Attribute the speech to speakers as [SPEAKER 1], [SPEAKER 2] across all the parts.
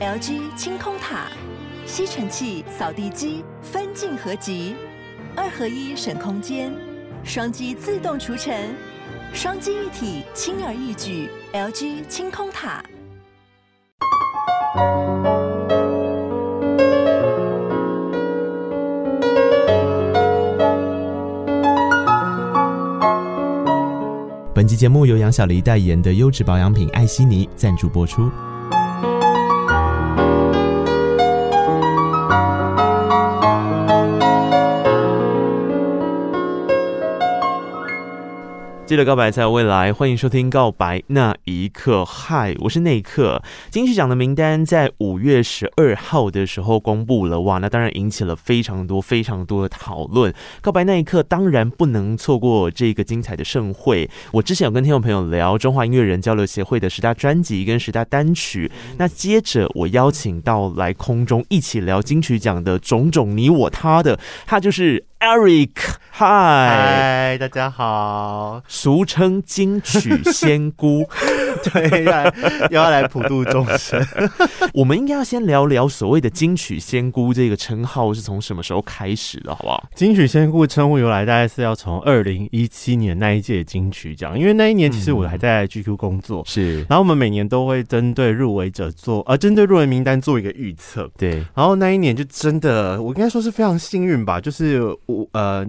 [SPEAKER 1] LG 清空塔，吸尘器、扫地机分镜合集，二合一省空间，双击自动除尘，双击一体轻而易举。LG 清空塔。
[SPEAKER 2] 本期节目由杨小黎代言的优质保养品艾希尼赞助播出。记得告白才有未来，欢迎收听《告白那一刻》。嗨，我是那一刻。金曲奖的名单在五月十二号的时候公布了，哇，那当然引起了非常多、非常多的讨论。告白那一刻当然不能错过这个精彩的盛会。我之前有跟听众朋友聊中华音乐人交流协会的十大专辑跟十大单曲，那接着我邀请到来空中一起聊金曲奖的种种你我他的，他就是 Eric。嗨，
[SPEAKER 3] 大家好。
[SPEAKER 2] 俗称金曲仙姑，
[SPEAKER 3] 对，要又要来普度众生。
[SPEAKER 2] 我们应该要先聊聊所谓的金曲仙姑这个称号是从什么时候开始的，好不好？
[SPEAKER 3] 金曲仙姑称呼由来大概是要从二零一七年那一届金曲奖，因为那一年其实我还在 GQ 工作，是。然后我们每年都会针对入围者做，呃，针对入围名单做一个预测，对。然后那一年就真的，我应该说是非常幸运吧，就是我呃。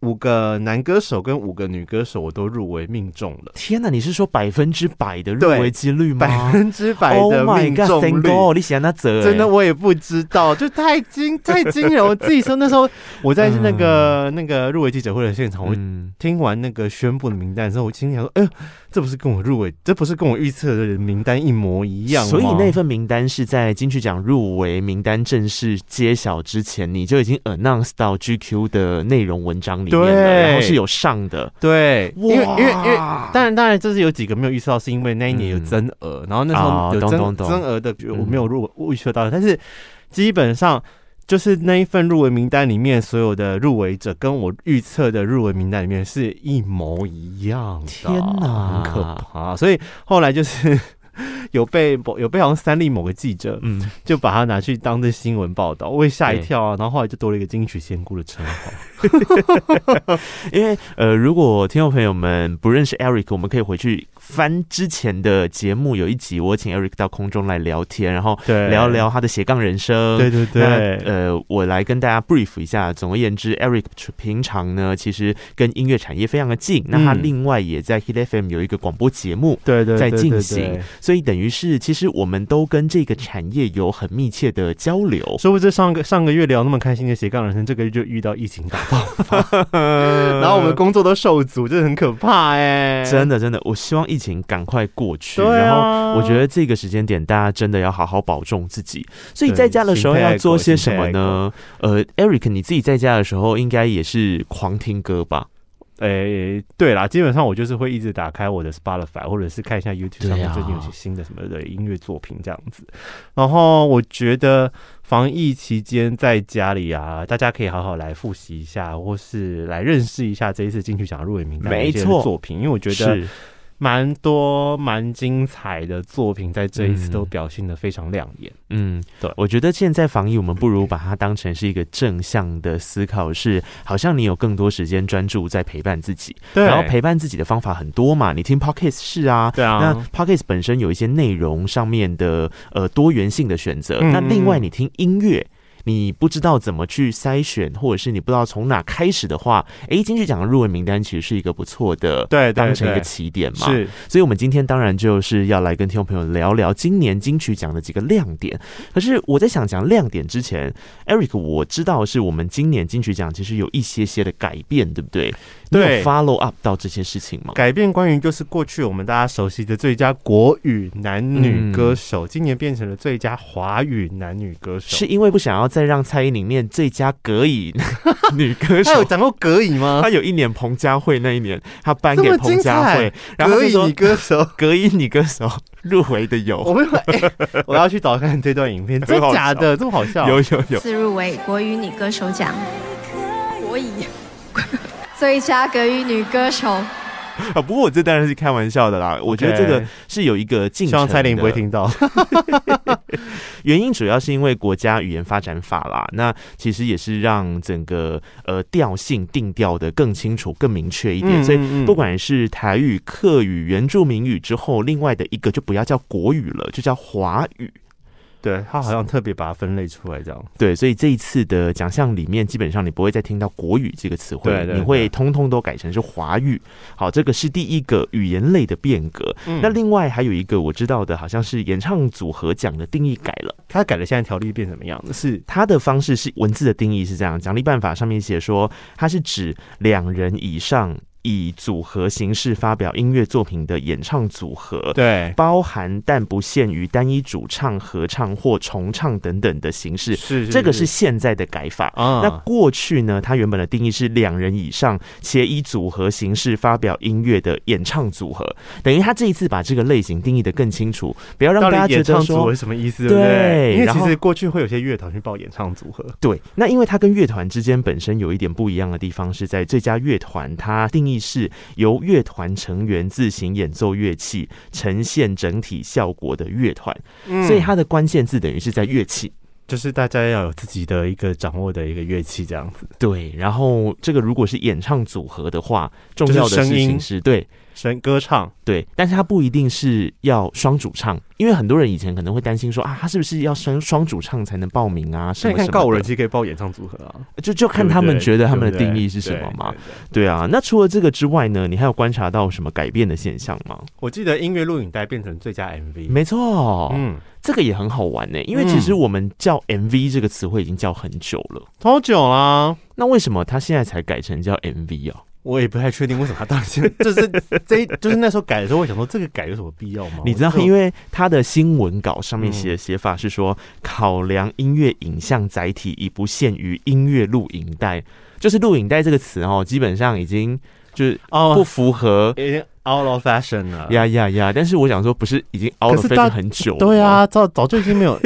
[SPEAKER 3] 五个男歌手跟五个女歌手，我都入围命中了。
[SPEAKER 2] 天哪，你是说百分之百的入围几率吗？
[SPEAKER 3] 百分之百的命中率？Oh、
[SPEAKER 2] 你想那则
[SPEAKER 3] 真的我也不知道，就太惊 太惊人。我自己说那时候我在那个、嗯、那个入围记者会的现场，我听完那个宣布的名单之后，我心里想说，哎呦。这不是跟我入围，这不是跟我预测的名单一模一样。
[SPEAKER 2] 所以那份名单是在金曲奖入围名单正式揭晓之前，你就已经 announce 到 GQ 的内容文章里面了，对，然后是有上的。
[SPEAKER 3] 对，因为因为因为当然当然这是有几个没有预测到，是因为那一年有增额，嗯、然后那时候有增增额的我没有入预测到，但是基本上。就是那一份入围名单里面，所有的入围者跟我预测的入围名单里面是一模一样的。
[SPEAKER 2] 天哪，
[SPEAKER 3] 很可怕！所以后来就是有被有被好像三立某个记者，嗯，就把它拿去当成新闻报道，我也吓一跳啊。然后后来就多了一个金曲仙姑的称号。
[SPEAKER 2] 因为呃，如果听众朋友们不认识 Eric，我们可以回去。翻之前的节目有一集，我请 Eric 到空中来聊天，然后聊聊他的斜杠人生。
[SPEAKER 3] 对对对。
[SPEAKER 2] 呃，我来跟大家 brief 一下。总而言之，Eric 平常呢，其实跟音乐产业非常的近。那他另外也在 Hit FM 有一个广播节目，对对，在进行。所以等于是，其实我们都跟这个产业有很密切的交流。
[SPEAKER 3] 说不定上个上个月聊那么开心的斜杠人生，这个月就遇到疫情大爆发，然后我们工作都受阻，真的很可怕哎。
[SPEAKER 2] 真的真的，我希望一。疫情赶快过去，啊，然后我觉得这个时间点大家真的要好好保重自己。所以在家的时候要做些什么呢？呃，Eric，你自己在家的时候应该也是狂听歌吧？
[SPEAKER 3] 诶、欸，对啦，基本上我就是会一直打开我的 Spotify，或者是看一下 YouTube 上面最近有些新的什么的音乐作品这样子。然后我觉得防疫期间在家里啊，大家可以好好来复习一下，或是来认识一下这一次金曲奖入围名单的一些作品，因为我觉得。蛮多蛮精彩的作品，在这一次都表现的非常亮眼。
[SPEAKER 2] 嗯，对，我觉得现在防疫，我们不如把它当成是一个正向的思考，是好像你有更多时间专注在陪伴自己。对，然后陪伴自己的方法很多嘛，你听 Podcast 是啊，对啊，那 Podcast 本身有一些内容上面的呃多元性的选择。那另外你听音乐。你不知道怎么去筛选，或者是你不知道从哪开始的话，哎，金曲奖的入围名单其实是一个不错的，对，当成一个起点嘛。是，所以我们今天当然就是要来跟听众朋友聊聊今年金曲奖的几个亮点。可是我在想讲亮点之前，Eric，我知道是我们今年金曲奖其实有一些些的改变，对不对？对，follow up 到这些事情吗？
[SPEAKER 3] 改变关于就是过去我们大家熟悉的最佳国语男女歌手，嗯、今年变成了最佳华语男女歌手，
[SPEAKER 2] 是因为不想要。再让蔡依林念最佳格语女歌手，
[SPEAKER 3] 他有讲过格语吗？
[SPEAKER 2] 他有一年彭佳慧那一年，他颁给彭佳慧，然后说
[SPEAKER 3] 女歌手
[SPEAKER 2] 格语女歌手入围的有，
[SPEAKER 3] 我没有、欸，我要去找看这段影片，真的假的？这么好笑？
[SPEAKER 2] 有有有，
[SPEAKER 4] 次入围国语女歌手奖，最佳格语女歌手
[SPEAKER 2] 啊，不过我这当然是开玩笑的啦。Okay, 我觉得这个是有一个进程，
[SPEAKER 3] 希望蔡玲不会听到。
[SPEAKER 2] 原因主要是因为国家语言发展法啦，那其实也是让整个呃调性定调的更清楚、更明确一点。嗯嗯嗯，所以不管是台语、客语、原住民语之后，另外的一个就不要叫国语了，就叫华语。
[SPEAKER 3] 对，他好像特别把它分类出来，这样。
[SPEAKER 2] 对，所以这一次的奖项里面，基本上你不会再听到“国语”这个词汇，你会通通都改成是华语。好，这个是第一个语言类的变革。嗯。那另外还有一个我知道的，好像是演唱组合奖的定义改了，
[SPEAKER 3] 他改了，现在条例变什么样？是
[SPEAKER 2] 他的方式是文字的定义是这样，奖励办法上面写说，它是指两人以上。以组合形式发表音乐作品的演唱组合，
[SPEAKER 3] 对，
[SPEAKER 2] 包含但不限于单一主唱、合唱或重唱等等的形式。
[SPEAKER 3] 是，
[SPEAKER 2] 这个是现在的改法。啊，那过去呢？它原本的定义是两人以上且以组合形式发表音乐的演唱组合。等于他这一次把这个类型定义的更清楚，不要让大家觉得说是
[SPEAKER 3] 什么意思，对不对？因为其实过去会有些乐团去报演唱组合。
[SPEAKER 2] 对，那因为它跟乐团之间本身有一点不一样的地方，是在最佳乐团，它定义。是由乐团成员自行演奏乐器，呈现整体效果的乐团，所以它的关键字等于是在乐器，
[SPEAKER 3] 就是大家要有自己的一个掌握的一个乐器这样子。
[SPEAKER 2] 对，然后这个如果是演唱组合的话，重要的事情是对。
[SPEAKER 3] 声歌唱
[SPEAKER 2] 对，但是他不一定是要双主唱，因为很多人以前可能会担心说啊，他是不是要双双主唱才能报名啊？什么什么
[SPEAKER 3] 看告五人其实可以报演唱组合啊，
[SPEAKER 2] 就就看他们觉得他们的定义是什么嘛？对啊，那除了这个之外呢，你还有观察到什么改变的现象吗？
[SPEAKER 3] 我记得音乐录影带变成最佳 MV，
[SPEAKER 2] 没错，嗯，这个也很好玩呢、欸，因为其实我们叫 MV 这个词汇已经叫很久了，
[SPEAKER 3] 好久啦。
[SPEAKER 2] 那为什么他现在才改成叫 MV 啊？
[SPEAKER 3] 我也不太确定为什么他当时 就是这，就是那时候改的时候，我想说这个改有什么必要吗？
[SPEAKER 2] 你知道，因为他的新闻稿上面写的写法是说，考量音乐影像载体已不限于音乐录影带，就是录影带这个词哦，基本上已经就是不符合。
[SPEAKER 3] Out of fashion 了，
[SPEAKER 2] 呀呀呀！但是我想说，不是已经 out of fashion 很久了？
[SPEAKER 3] 对啊，早早就已经没有。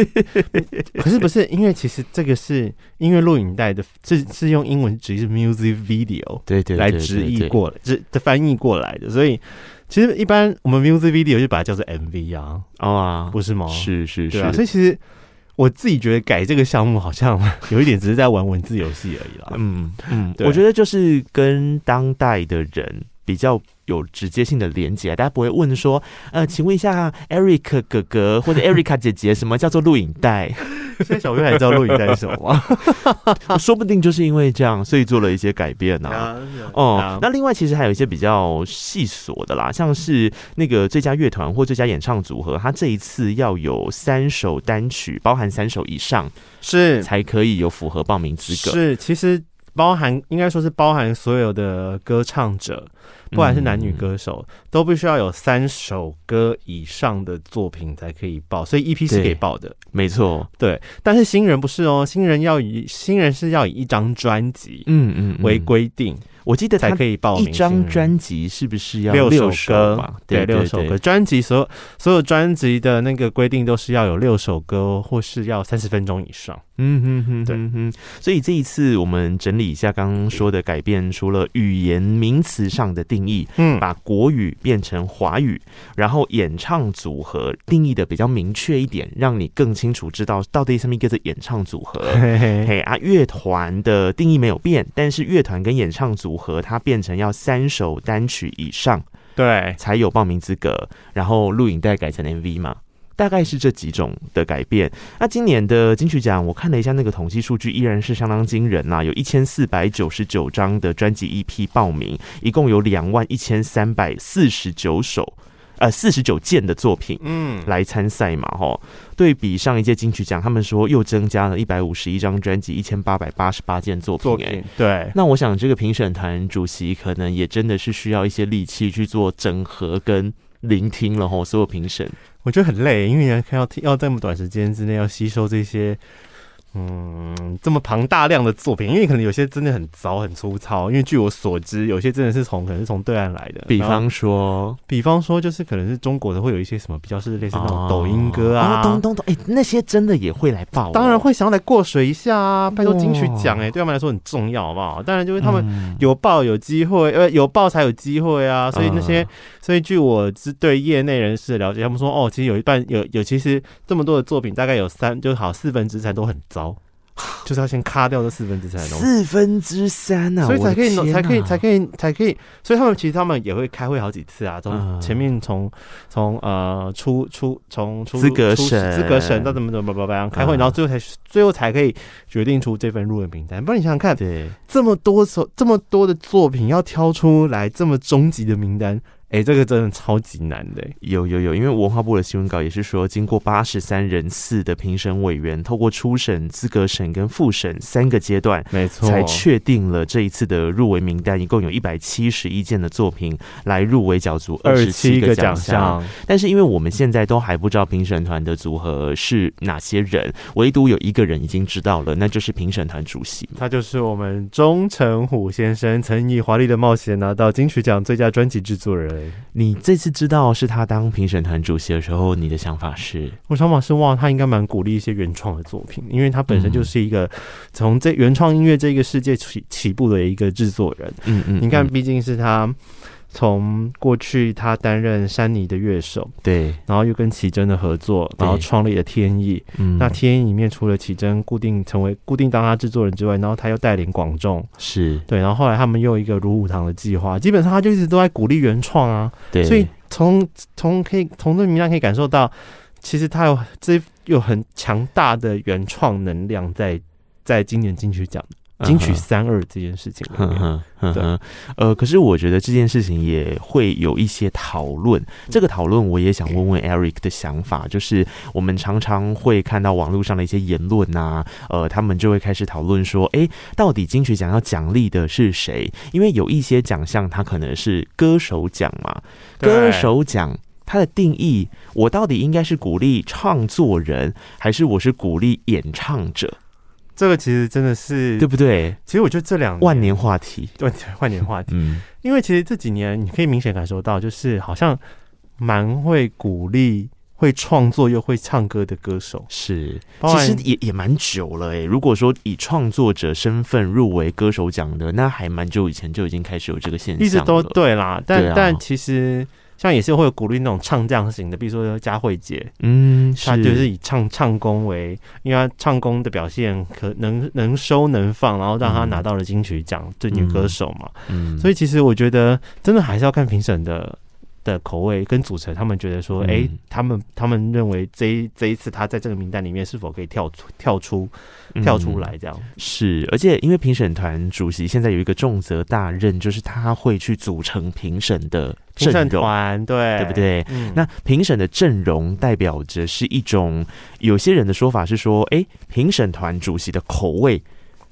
[SPEAKER 3] 可是不是，因为其实这个是音乐录影带的，是是用英文直译是 music video，
[SPEAKER 2] 对对，
[SPEAKER 3] 来直译过来，直的翻译过来的。所以其实一般我们 music video 就把它叫做 MV 啊，
[SPEAKER 2] 啊，
[SPEAKER 3] 不是吗？
[SPEAKER 2] 是是是，
[SPEAKER 3] 所以其实我自己觉得改这个项目好像有一点只是在玩文字游戏而已啦。
[SPEAKER 2] 嗯嗯，我觉得就是跟当代的人比较。有直接性的连接，大家不会问说，呃，请问一下，Eric 哥哥 或者 Erica 姐姐，什么叫做录影带？
[SPEAKER 3] 现在小朋友还知道录影带是什么吗？
[SPEAKER 2] 说不定就是因为这样，所以做了一些改变呢、啊。哦，那另外其实还有一些比较细琐的啦，像是那个最佳乐团或最佳演唱组合，他这一次要有三首单曲，包含三首以上，
[SPEAKER 3] 是
[SPEAKER 2] 才可以有符合报名资格。
[SPEAKER 3] 是，其实包含应该说是包含所有的歌唱者。不管是男女歌手，嗯、都必须要有三首歌以上的作品才可以报，所以 EP 是可以报的，
[SPEAKER 2] 没错，
[SPEAKER 3] 对。但是新人不是哦，新人要以新人是要以一张专辑，嗯嗯为规定。
[SPEAKER 2] 我记得才可以报名一张专辑，是不是要六首歌？
[SPEAKER 3] 对，六首歌。专辑所有所有专辑的那个规定都是要有六首歌，或是要三十分钟以上。
[SPEAKER 2] 嗯哼哼，对哼。所以这一次我们整理一下刚刚说的改变，除了语言名词上的定义，嗯，把国语变成华语，然后演唱组合定义的比较明确一点，让你更清楚知道到底什么叫做演唱组合。嘿嘿嘿啊，乐团的定义没有变，但是乐团跟演唱组合它变成要三首单曲以上，
[SPEAKER 3] 对，
[SPEAKER 2] 才有报名资格。然后录影带改成 MV 嘛。大概是这几种的改变。那今年的金曲奖，我看了一下那个统计数据，依然是相当惊人呐、啊，有一千四百九十九张的专辑 EP 报名，一共有两万一千三百四十九首，呃，四十九件的作品，嗯，来参赛嘛，吼。对比上一届金曲奖，他们说又增加了一百五十一张专辑，一千八百八十八件作品，哎，
[SPEAKER 3] 对。
[SPEAKER 2] 那我想这个评审团主席可能也真的是需要一些力气去做整合跟聆听了吼，所有评审。
[SPEAKER 3] 我觉得很累，因为你要要要这么短时间之内要吸收这些嗯，这么庞大量的作品，因为可能有些真的很糟很粗糙，因为据我所知，有些真的是从可能是从对岸来的。
[SPEAKER 2] 比方说，
[SPEAKER 3] 比方说，就是可能是中国的，会有一些什么比较是类似那种抖音歌啊，
[SPEAKER 2] 咚咚咚，哎，那些真的也会来报，
[SPEAKER 3] 当然会想要来过水一下啊，拜托。金曲奖，哎，对他们来说很重要，好不好？当然就是他们有报有机会，呃，有报才有机会啊，所以那些，所以据我是对业内人士的了解，他们说，哦，其实有一半有有，其实这么多的作品，大概有三，就好四分之三都很糟。就是要先卡掉这四分之三，
[SPEAKER 2] 四分之三啊，
[SPEAKER 3] 所以才可以，才可以，才可以，才可以。所以他们其实他们也会开会好几次啊，从前面从从呃出出从出
[SPEAKER 2] 资格审
[SPEAKER 3] 资格审到怎么怎么怎么样开会，然后最后才最后才可以决定出这份入围名单。不然你想想看，对，这么多首这么多的作品要挑出来这么终极的名单。哎、欸，这个真的超级难的。
[SPEAKER 2] 有有有，因为文化部的新闻稿也是说，经过八十三人次的评审委员，透过初审、资格审跟复审三个阶段，
[SPEAKER 3] 没错，
[SPEAKER 2] 才确定了这一次的入围名单，一共有一百七十一件的作品来入围角逐二十七个奖项。但是因为我们现在都还不知道评审团的组合是哪些人，唯独有一个人已经知道了，那就是评审团主席，
[SPEAKER 3] 他就是我们钟成虎先生，曾以《华丽的冒险》拿到金曲奖最佳专辑制作人。
[SPEAKER 2] 你这次知道是他当评审团主席的时候，你的想法是？
[SPEAKER 3] 我想法是哇，他应该蛮鼓励一些原创的作品，因为他本身就是一个从这原创音乐这个世界起起步的一个制作人。嗯嗯，你看，毕竟是他。从过去他担任珊妮的乐手，
[SPEAKER 2] 对，
[SPEAKER 3] 然后又跟奇珍的合作，然后创立了天意。嗯，那天意里面除了奇珍固定成为固定当他制作人之外，然后他又带领广众，
[SPEAKER 2] 是对，
[SPEAKER 3] 然后后来他们又有一个如舞堂的计划，基本上他就一直都在鼓励原创啊。
[SPEAKER 2] 对，
[SPEAKER 3] 所以从从可以从这名单可以感受到，其实他有这有很强大的原创能量在在今年金曲奖。金曲三二这件事情，
[SPEAKER 2] 嗯哼，嗯，呃，可是我觉得这件事情也会有一些讨论。这个讨论我也想问问 Eric 的想法，就是我们常常会看到网络上的一些言论啊，呃，他们就会开始讨论说，哎，到底金曲奖要奖励的是谁？因为有一些奖项它可能是歌手奖嘛，歌手奖它的定义，我到底应该是鼓励创作人，还是我是鼓励演唱者？
[SPEAKER 3] 这个其实真的是
[SPEAKER 2] 对不对？
[SPEAKER 3] 其实我觉得这两年
[SPEAKER 2] 万年话题，
[SPEAKER 3] 对，万年话题。嗯，因为其实这几年你可以明显感受到，就是好像蛮会鼓励会创作又会唱歌的歌手。
[SPEAKER 2] 是，其实也也蛮久了诶。如果说以创作者身份入围歌手奖的，那还蛮久以前就已经开始有这个现象，
[SPEAKER 3] 一直都对啦。但、啊、但其实。像也是会有鼓励那种唱将型的，比如说佳慧姐，
[SPEAKER 2] 嗯，
[SPEAKER 3] 她就是以唱唱功为，因为她唱功的表现可能能收能放，然后让她拿到了金曲奖最女歌手嘛，嗯，所以其实我觉得真的还是要看评审的。的口味跟组成，他们觉得说，哎、他们他们认为这一这一次他在这个名单里面是否可以跳出跳出跳出来这样、嗯、
[SPEAKER 2] 是，而且因为评审团主席现在有一个重责大任，就是他会去组成评审的评审
[SPEAKER 3] 团，对。
[SPEAKER 2] 对不对？嗯、那评审的阵容代表着是一种，有些人的说法是说，哎、欸，评审团主席的口味。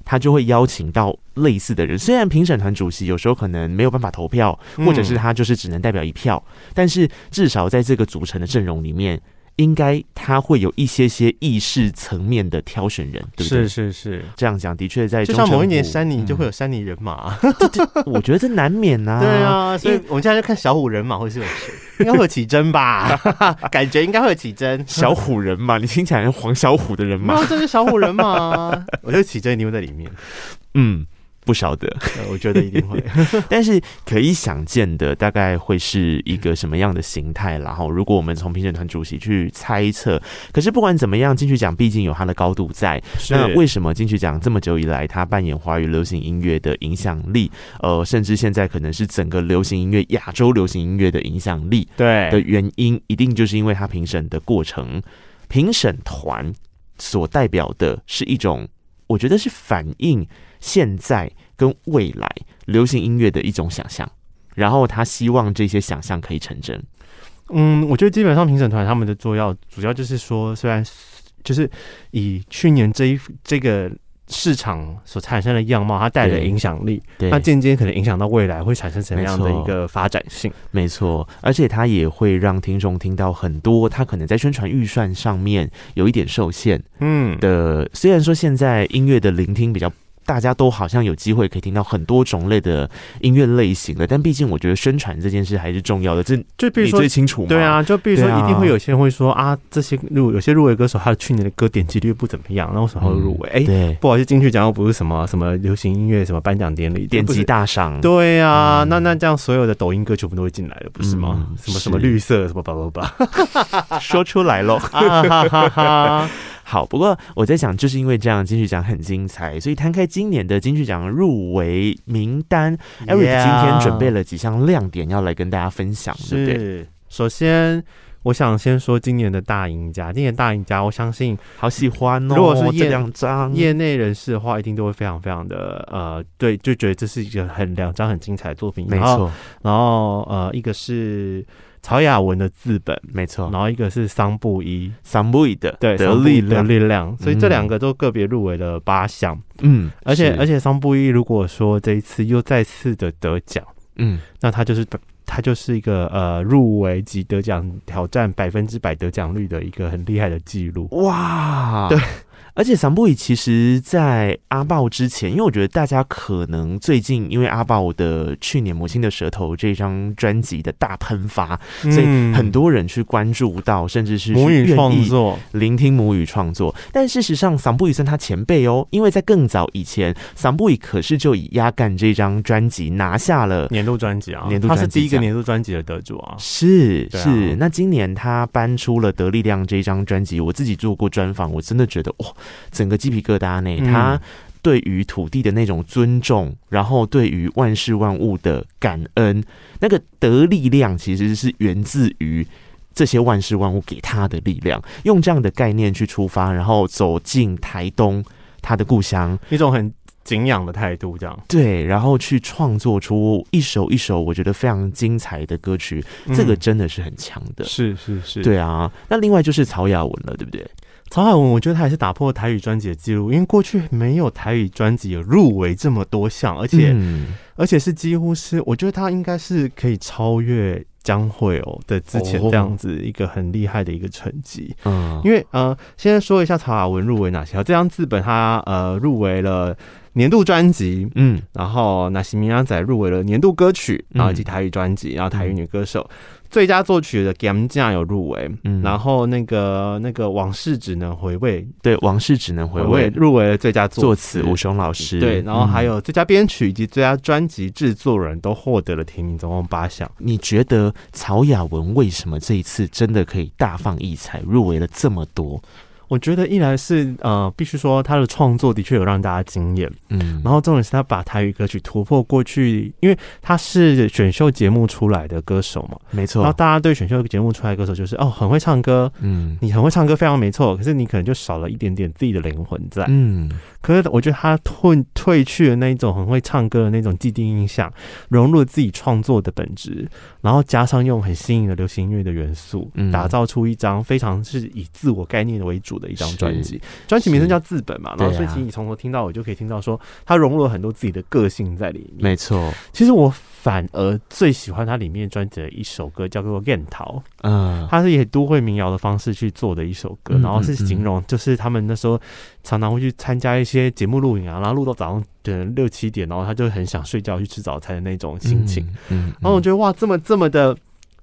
[SPEAKER 2] 他就会邀请到类似的人，虽然评审团主席有时候可能没有办法投票，或者是他就是只能代表一票，但是至少在这个组成的阵容里面。应该他会有一些些意识层面的挑选人，对不对？
[SPEAKER 3] 是是是，
[SPEAKER 2] 这样讲的确在
[SPEAKER 3] 就像某一年珊妮就会有珊妮人马，
[SPEAKER 2] 嗯、我觉得这难免呐、啊。
[SPEAKER 3] 对啊，所以我们现在就看小虎人马会是有谁，应该会有起真吧？感觉应该会有起真。
[SPEAKER 2] 小虎人马，你听起来像黄小虎的人马，
[SPEAKER 3] 这是小虎人马，我觉得綺贞一定会在里面。
[SPEAKER 2] 嗯。不晓得，
[SPEAKER 3] 我觉得一定会，
[SPEAKER 2] 但是可以想见的大概会是一个什么样的形态。然后，如果我们从评审团主席去猜测，可是不管怎么样，金曲奖毕竟有它的高度在。那为什么金曲奖这么久以来，它扮演华语流行音乐的影响力，呃，甚至现在可能是整个流行音乐、亚洲流行音乐的影响力，
[SPEAKER 3] 对
[SPEAKER 2] 的原因，一定就是因为它评审的过程，评审团所代表的是一种，我觉得是反映。现在跟未来流行音乐的一种想象，然后他希望这些想象可以成真。
[SPEAKER 3] 嗯，我觉得基本上评审团他们的作要主要就是说，虽然就是以去年这一这个市场所产生的样貌，它带来的影响力，
[SPEAKER 2] 对，
[SPEAKER 3] 那渐渐可能影响到未来会产生什么样的一个发展性？
[SPEAKER 2] 没错，而且它也会让听众听到很多，他可能在宣传预算上面有一点受限，嗯的。虽然说现在音乐的聆听比较。大家都好像有机会可以听到很多种类的音乐类型的，但毕竟我觉得宣传这件事还是重要的。这
[SPEAKER 3] 就比如说
[SPEAKER 2] 你最清楚吗？
[SPEAKER 3] 对啊，就比如说一定会有些人会说啊，啊，这些入有些入围歌手，他的去年的歌点击率不怎么样，那为什么会入围？哎、嗯，欸、不好意思，金曲奖又不是什么什么流行音乐什么颁奖典礼，
[SPEAKER 2] 点击大赏。
[SPEAKER 3] 对啊，嗯、那那这样所有的抖音歌全部都会进来了，不是吗？嗯、什么什么绿色什么吧吧吧，
[SPEAKER 2] 说出来喽。哈哈哈哈好，不过我在想，就是因为这样金曲奖很精彩，所以摊开今年的金曲奖入围名单，Eric 今天准备了几项亮点要来跟大家分享，对不对？
[SPEAKER 3] 首先，我想先说今年的大赢家，今年大赢家，我相信
[SPEAKER 2] 好喜欢哦。
[SPEAKER 3] 如果是业
[SPEAKER 2] 两张
[SPEAKER 3] 业内人士的话，一定都会非常非常的呃，对，就觉得这是一个很两张很精彩的作品，
[SPEAKER 2] 没错错。
[SPEAKER 3] 然后呃，一个是。曹雅文的字本
[SPEAKER 2] 没错，
[SPEAKER 3] 然后一个是桑布伊，
[SPEAKER 2] 桑布伊的
[SPEAKER 3] 对得力的力量，所以这两个都个别入围了八项，嗯，而且而且桑布伊如果说这一次又再次的得奖，嗯，那他就是他就是一个呃入围及得奖挑战百分之百得奖率的一个很厉害的记录，
[SPEAKER 2] 哇，
[SPEAKER 3] 对。
[SPEAKER 2] 而且桑布伊其实，在阿豹之前，因为我觉得大家可能最近因为阿豹的去年《母亲的舌头》这张专辑的大喷发，嗯、所以很多人去关注到，甚至是
[SPEAKER 3] 母语创作、
[SPEAKER 2] 聆听母语创作。但事实上，桑布伊算他前辈哦，因为在更早以前，桑布伊可是就以《压干》这张专辑拿下了
[SPEAKER 3] 年度专辑啊，
[SPEAKER 2] 年度
[SPEAKER 3] 他是第一个年度专辑的得主啊，
[SPEAKER 2] 是是。那今年他搬出了《得力量》这张专辑，我自己做过专访，我真的觉得哇。整个鸡皮疙瘩呢，他对于土地的那种尊重，然后对于万事万物的感恩，那个得力量其实是源自于这些万事万物给他的力量。用这样的概念去出发，然后走进台东他的故乡，
[SPEAKER 3] 一种很敬仰的态度，这样
[SPEAKER 2] 对，然后去创作出一首一首我觉得非常精彩的歌曲，这个真的是很强的，
[SPEAKER 3] 是是是，
[SPEAKER 2] 对啊。那另外就是曹雅文了，对不对？
[SPEAKER 3] 曹雅文，我觉得他也是打破台语专辑的记录，因为过去没有台语专辑有入围这么多项，而且、嗯、而且是几乎是，我觉得他应该是可以超越江蕙哦的之前这样子一个很厉害的一个成绩。嗯，因为呃，先说一下曹雅文入围哪些，这张字本他呃入围了年度专辑，嗯，然后那西米亚仔入围了年度歌曲，然后以及台语专辑，然后台语女歌手。嗯最佳作曲的 Game 酱有入围，嗯，然后那个那个往事只能回味，
[SPEAKER 2] 对，往事只能回味
[SPEAKER 3] 入围了最佳作
[SPEAKER 2] 词吴雄老师，
[SPEAKER 3] 对，然后还有最佳编曲以及最佳专辑制作人都获得了提名，总共八项。
[SPEAKER 2] 你觉得曹雅文为什么这一次真的可以大放异彩，入围了这么多？
[SPEAKER 3] 我觉得一来是呃，必须说他的创作的确有让大家惊艳，嗯，然后重点是他把台语歌曲突破过去，因为他是选秀节目出来的歌手嘛，
[SPEAKER 2] 没错。
[SPEAKER 3] 然后大家对选秀节目出来的歌手就是哦，很会唱歌，嗯，你很会唱歌，非常没错。可是你可能就少了一点点自己的灵魂在，嗯。可是我觉得他褪褪去了那一种很会唱歌的那种既定印象，融入了自己创作的本质，然后加上用很新颖的流行音乐的元素，嗯，打造出一张非常是以自我概念为主的一张专辑。专辑名称叫自本嘛，然后所以其实你从头听到尾就可以听到说，它融入了很多自己的个性在里面。
[SPEAKER 2] 没错，
[SPEAKER 3] 其实我反而最喜欢它里面专辑的一首歌，叫做《燕桃》。嗯，它是以都会民谣的方式去做的一首歌，然后是形容就是他们那时候常常会去参加一些节目录影啊，然后录到早上的六七点，然后他就很想睡觉去吃早餐的那种心情。嗯，嗯，然后我觉得哇，这么这么的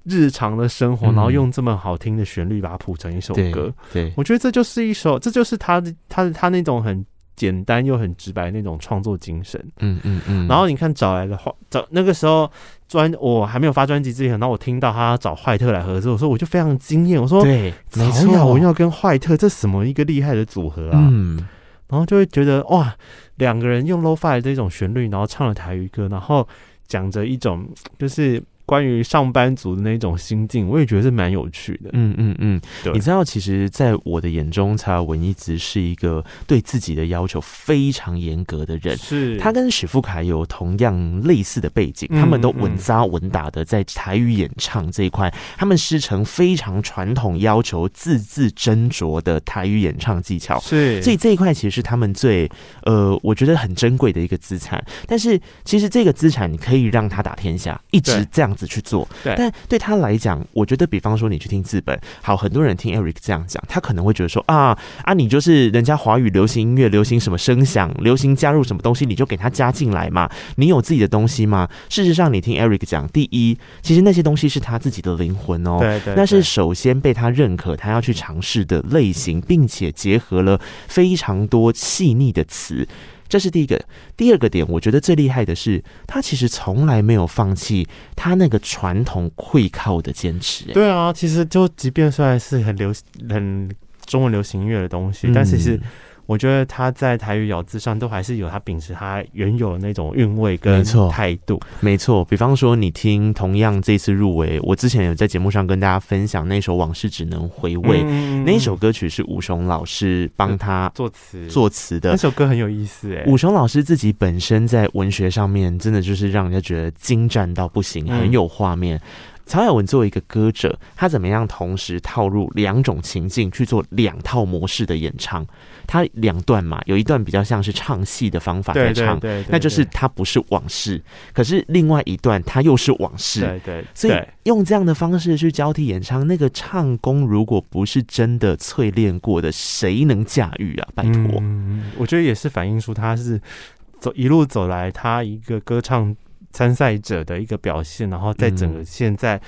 [SPEAKER 3] 日常的生活，然后用这么好听的旋律把它谱成一首歌，对，我觉得这就是一首，这就是他他他那种很。简单又很直白的那种创作精神，嗯嗯嗯。然后你看找来的话，找那个时候专我还没有发专辑之前，然后我听到他找坏特来合作，我说我就非常惊艳，我说对，曹雅文要跟坏特，这什么一个厉害的组合啊？嗯。然后就会觉得哇，两个人用 lo-fi 的这种旋律，然后唱了台语歌，然后讲着一种就是关于上班族的那种心境，我也觉得是蛮有趣的。
[SPEAKER 2] 嗯嗯嗯，
[SPEAKER 3] 对
[SPEAKER 2] 你知道，其实，在我的眼中，曹雅文一直是一个对自己的要求非常严格的人。
[SPEAKER 3] 是
[SPEAKER 2] 他跟史富凯有同样类似的背景，他们都稳扎稳打的在台语演唱这一块，他们师承非常传统，要求字字斟酌的台语演唱技巧。
[SPEAKER 3] 是，
[SPEAKER 2] 所以这一块其实是他们最呃，我觉得很珍贵的一个资产。但是，其实这个资产你可以让他打天下，一直这样子去做，
[SPEAKER 3] 对，
[SPEAKER 2] 但对他来讲，我觉得，比方说你去听资本，好，很多人听 Eric 这样讲，他可能会觉得说啊啊，你就是人家华语流行音乐，流行什么声响，流行加入什么东西，你就给他加进来嘛，你有自己的东西吗？事实上，你听 Eric 讲，第一，其实那些东西是他自己的灵魂哦，
[SPEAKER 3] 对，对对，
[SPEAKER 2] 那是首先被他认可，他要去尝试的类型，并且结合了非常多细腻的词。这是第一个，第二个点，我觉得最厉害的是，他其实从来没有放弃他那个传统会靠的坚持。
[SPEAKER 3] 对啊，其实就即便虽然是很流行、很中文流行音乐的东西，嗯、但其实。我觉得他在台语咬字上都还是有他秉持他原有的那种韵味跟态度。
[SPEAKER 2] 没错，比方说你听同样这次入围，我之前有在节目上跟大家分享那首《往事只能回味》，嗯，那一首歌曲是武雄老师帮他作词作词的。
[SPEAKER 3] 那首歌很有意思哎，
[SPEAKER 2] 武雄老师自己本身在文学上面真的就是让人家觉得精湛到不行，很有画面。曹雅文作为一个歌者，他怎么样同时套入两种情境去做两套模式的演唱？他两段嘛，有一段比较像是唱戏的方法在唱，
[SPEAKER 3] 对对对对对，
[SPEAKER 2] 那就是他不是往事，可是另外一段他又是往事，
[SPEAKER 3] 对对，对，
[SPEAKER 2] 所以用这样的方式去交替演唱，那个唱功如果不是真的淬炼过的，谁能驾驭啊？拜托，
[SPEAKER 3] 嗯，我觉得也是反映出他是走一路走来，他一个歌唱。参赛者的一个表现，然后在整个现在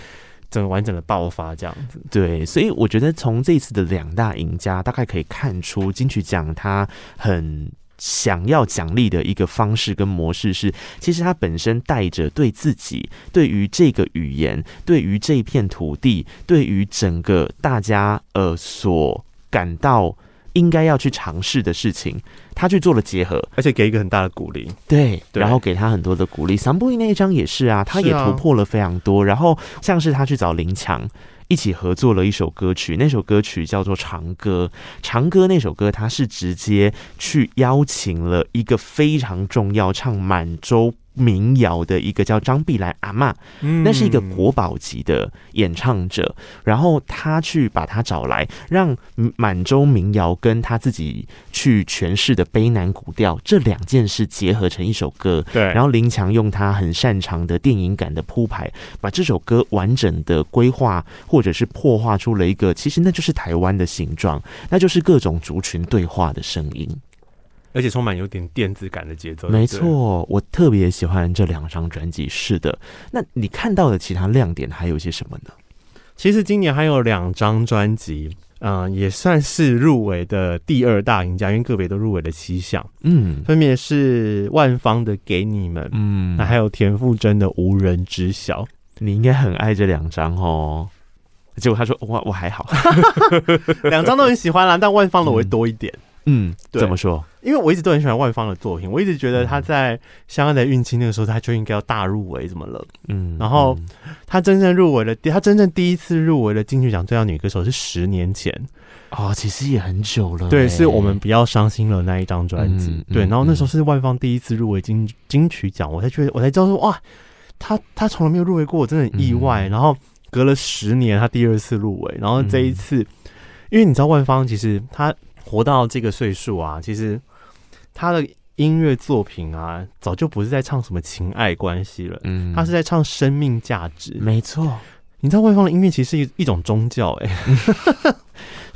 [SPEAKER 3] 整个完整的爆发这样子，
[SPEAKER 2] 对，所以我觉得从这次的两大赢家，大概可以看出金曲奖他很想要奖励的一个方式跟模式是，其实他本身带着对自己、对于这个语言、对于这片土地、对于整个大家呃所感到。应该要去尝试的事情，他去做了结合，
[SPEAKER 3] 而且给一个很大的鼓励。
[SPEAKER 2] 对，然后给他很多的鼓励。桑布伊那一张也是啊，他也突破了非常多。然后像是他去找林强一起合作了一首歌曲，那首歌曲叫做《长歌》。长歌那首歌，他是直接去邀请了一个非常重要唱满洲。民谣的一个叫张碧兰阿嬷，那是一个国宝级的演唱者，然后他去把他找来，让满洲民谣跟他自己去诠释的悲南古调这两件事结合成一首歌。
[SPEAKER 3] 对，
[SPEAKER 2] 然后林强用他很擅长的电影感的铺排，把这首歌完整的规划或者是破画出了一个，其实那就是台湾的形状，那就是各种族群对话的声音。
[SPEAKER 3] 而且充满有点电子感的节奏。
[SPEAKER 2] 没错，我特别喜欢这两张专辑。是的，那你看到的其他亮点还有一些什么呢？
[SPEAKER 3] 其实今年还有两张专辑，嗯、呃，也算是入围的第二大赢家，因为个别都入围了七项。嗯，分别是万方的《给你们》，嗯，那还有田馥甄的《无人知晓》。
[SPEAKER 2] 你应该很爱这两张哦。结果他说：“我我还好，
[SPEAKER 3] 两张都很喜欢啦，但万方的我会多一点。”嗯
[SPEAKER 2] 嗯，怎么说？
[SPEAKER 3] 因为我一直都很喜欢万芳的作品，我一直觉得他在《相爱的孕期》那个时候，他就应该要大入围，怎么了？嗯，然后他真正入围了，他真正第一次入围了金曲奖最佳女歌手是十年前
[SPEAKER 2] 啊、哦，其实也很久了。
[SPEAKER 3] 对，是我们比较伤心了那一张专辑。嗯、对，然后那时候是万芳第一次入围金金曲奖，我才觉得，我才知道说，哇，他他从来没有入围过，我真的很意外。嗯、然后隔了十年，他第二次入围，然后这一次，嗯、因为你知道万芳其实他。活到这个岁数啊，其实他的音乐作品啊，早就不是在唱什么情爱关系了，嗯，他是在唱生命价值。
[SPEAKER 2] 没错，
[SPEAKER 3] 你知道外方的音乐其实是一一种宗教，欸，哎。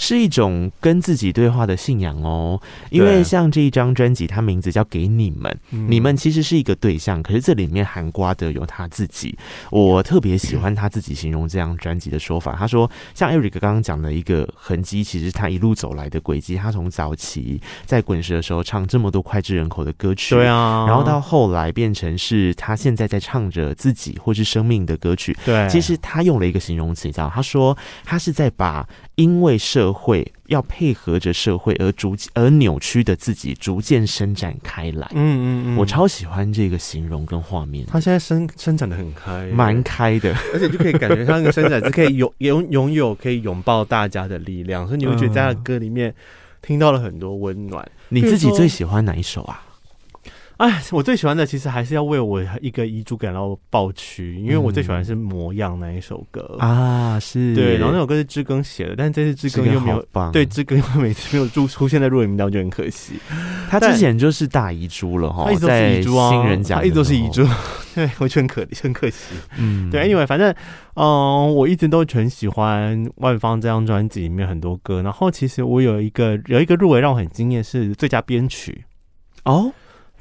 [SPEAKER 2] 是一种跟自己对话的信仰哦，因为像这一张专辑，它名字叫《给你们》，你们其实是一个对象，可是这里面含瓜的有他自己。我特别喜欢他自己形容这张专辑的说法，他说，像 Eric 刚刚讲的一个痕迹，其实他一路走来的轨迹，他从早期在滚石的时候唱这么多脍炙人口的歌曲，
[SPEAKER 3] 对啊，
[SPEAKER 2] 然后到后来变成是他现在在唱着自己或是生命的歌曲，
[SPEAKER 3] 对，
[SPEAKER 2] 其实他用了一个形容词，你知道，他说他是在把因为为社会要配合着社会而逐而扭曲的自己逐渐伸展开来。嗯嗯嗯，我超喜欢这个形容跟画面。
[SPEAKER 3] 他现在伸伸展的很开，
[SPEAKER 2] 蛮开的，
[SPEAKER 3] 而且就可以感觉他那个伸展是可以拥拥拥有可以拥抱大家的力量，所以你会觉得在他的歌里面听到了很多温暖。
[SPEAKER 2] 你自己最喜欢哪一首啊？
[SPEAKER 3] 哎，我最喜欢的其实还是要为我一个遗嘱感到抱屈，因为我最喜欢的是《模样》那一首歌。
[SPEAKER 2] 啊，是。
[SPEAKER 3] 对，然后那首歌是知更写的，但是这次知更又没有，对，知更又每次没有出出现在入围名单，就很可惜。
[SPEAKER 2] 他之前就是大遗珠了哈，
[SPEAKER 3] 他一直都是遗珠啊，
[SPEAKER 2] 新人奖
[SPEAKER 3] 一直都是遗珠，对，我觉得很可很可惜。嗯，对，Anyway，反正嗯，我一直都很喜欢万芳这张专辑里面很多歌，然后其实我有一个有一个入围让我很惊艳是最佳编曲。哦。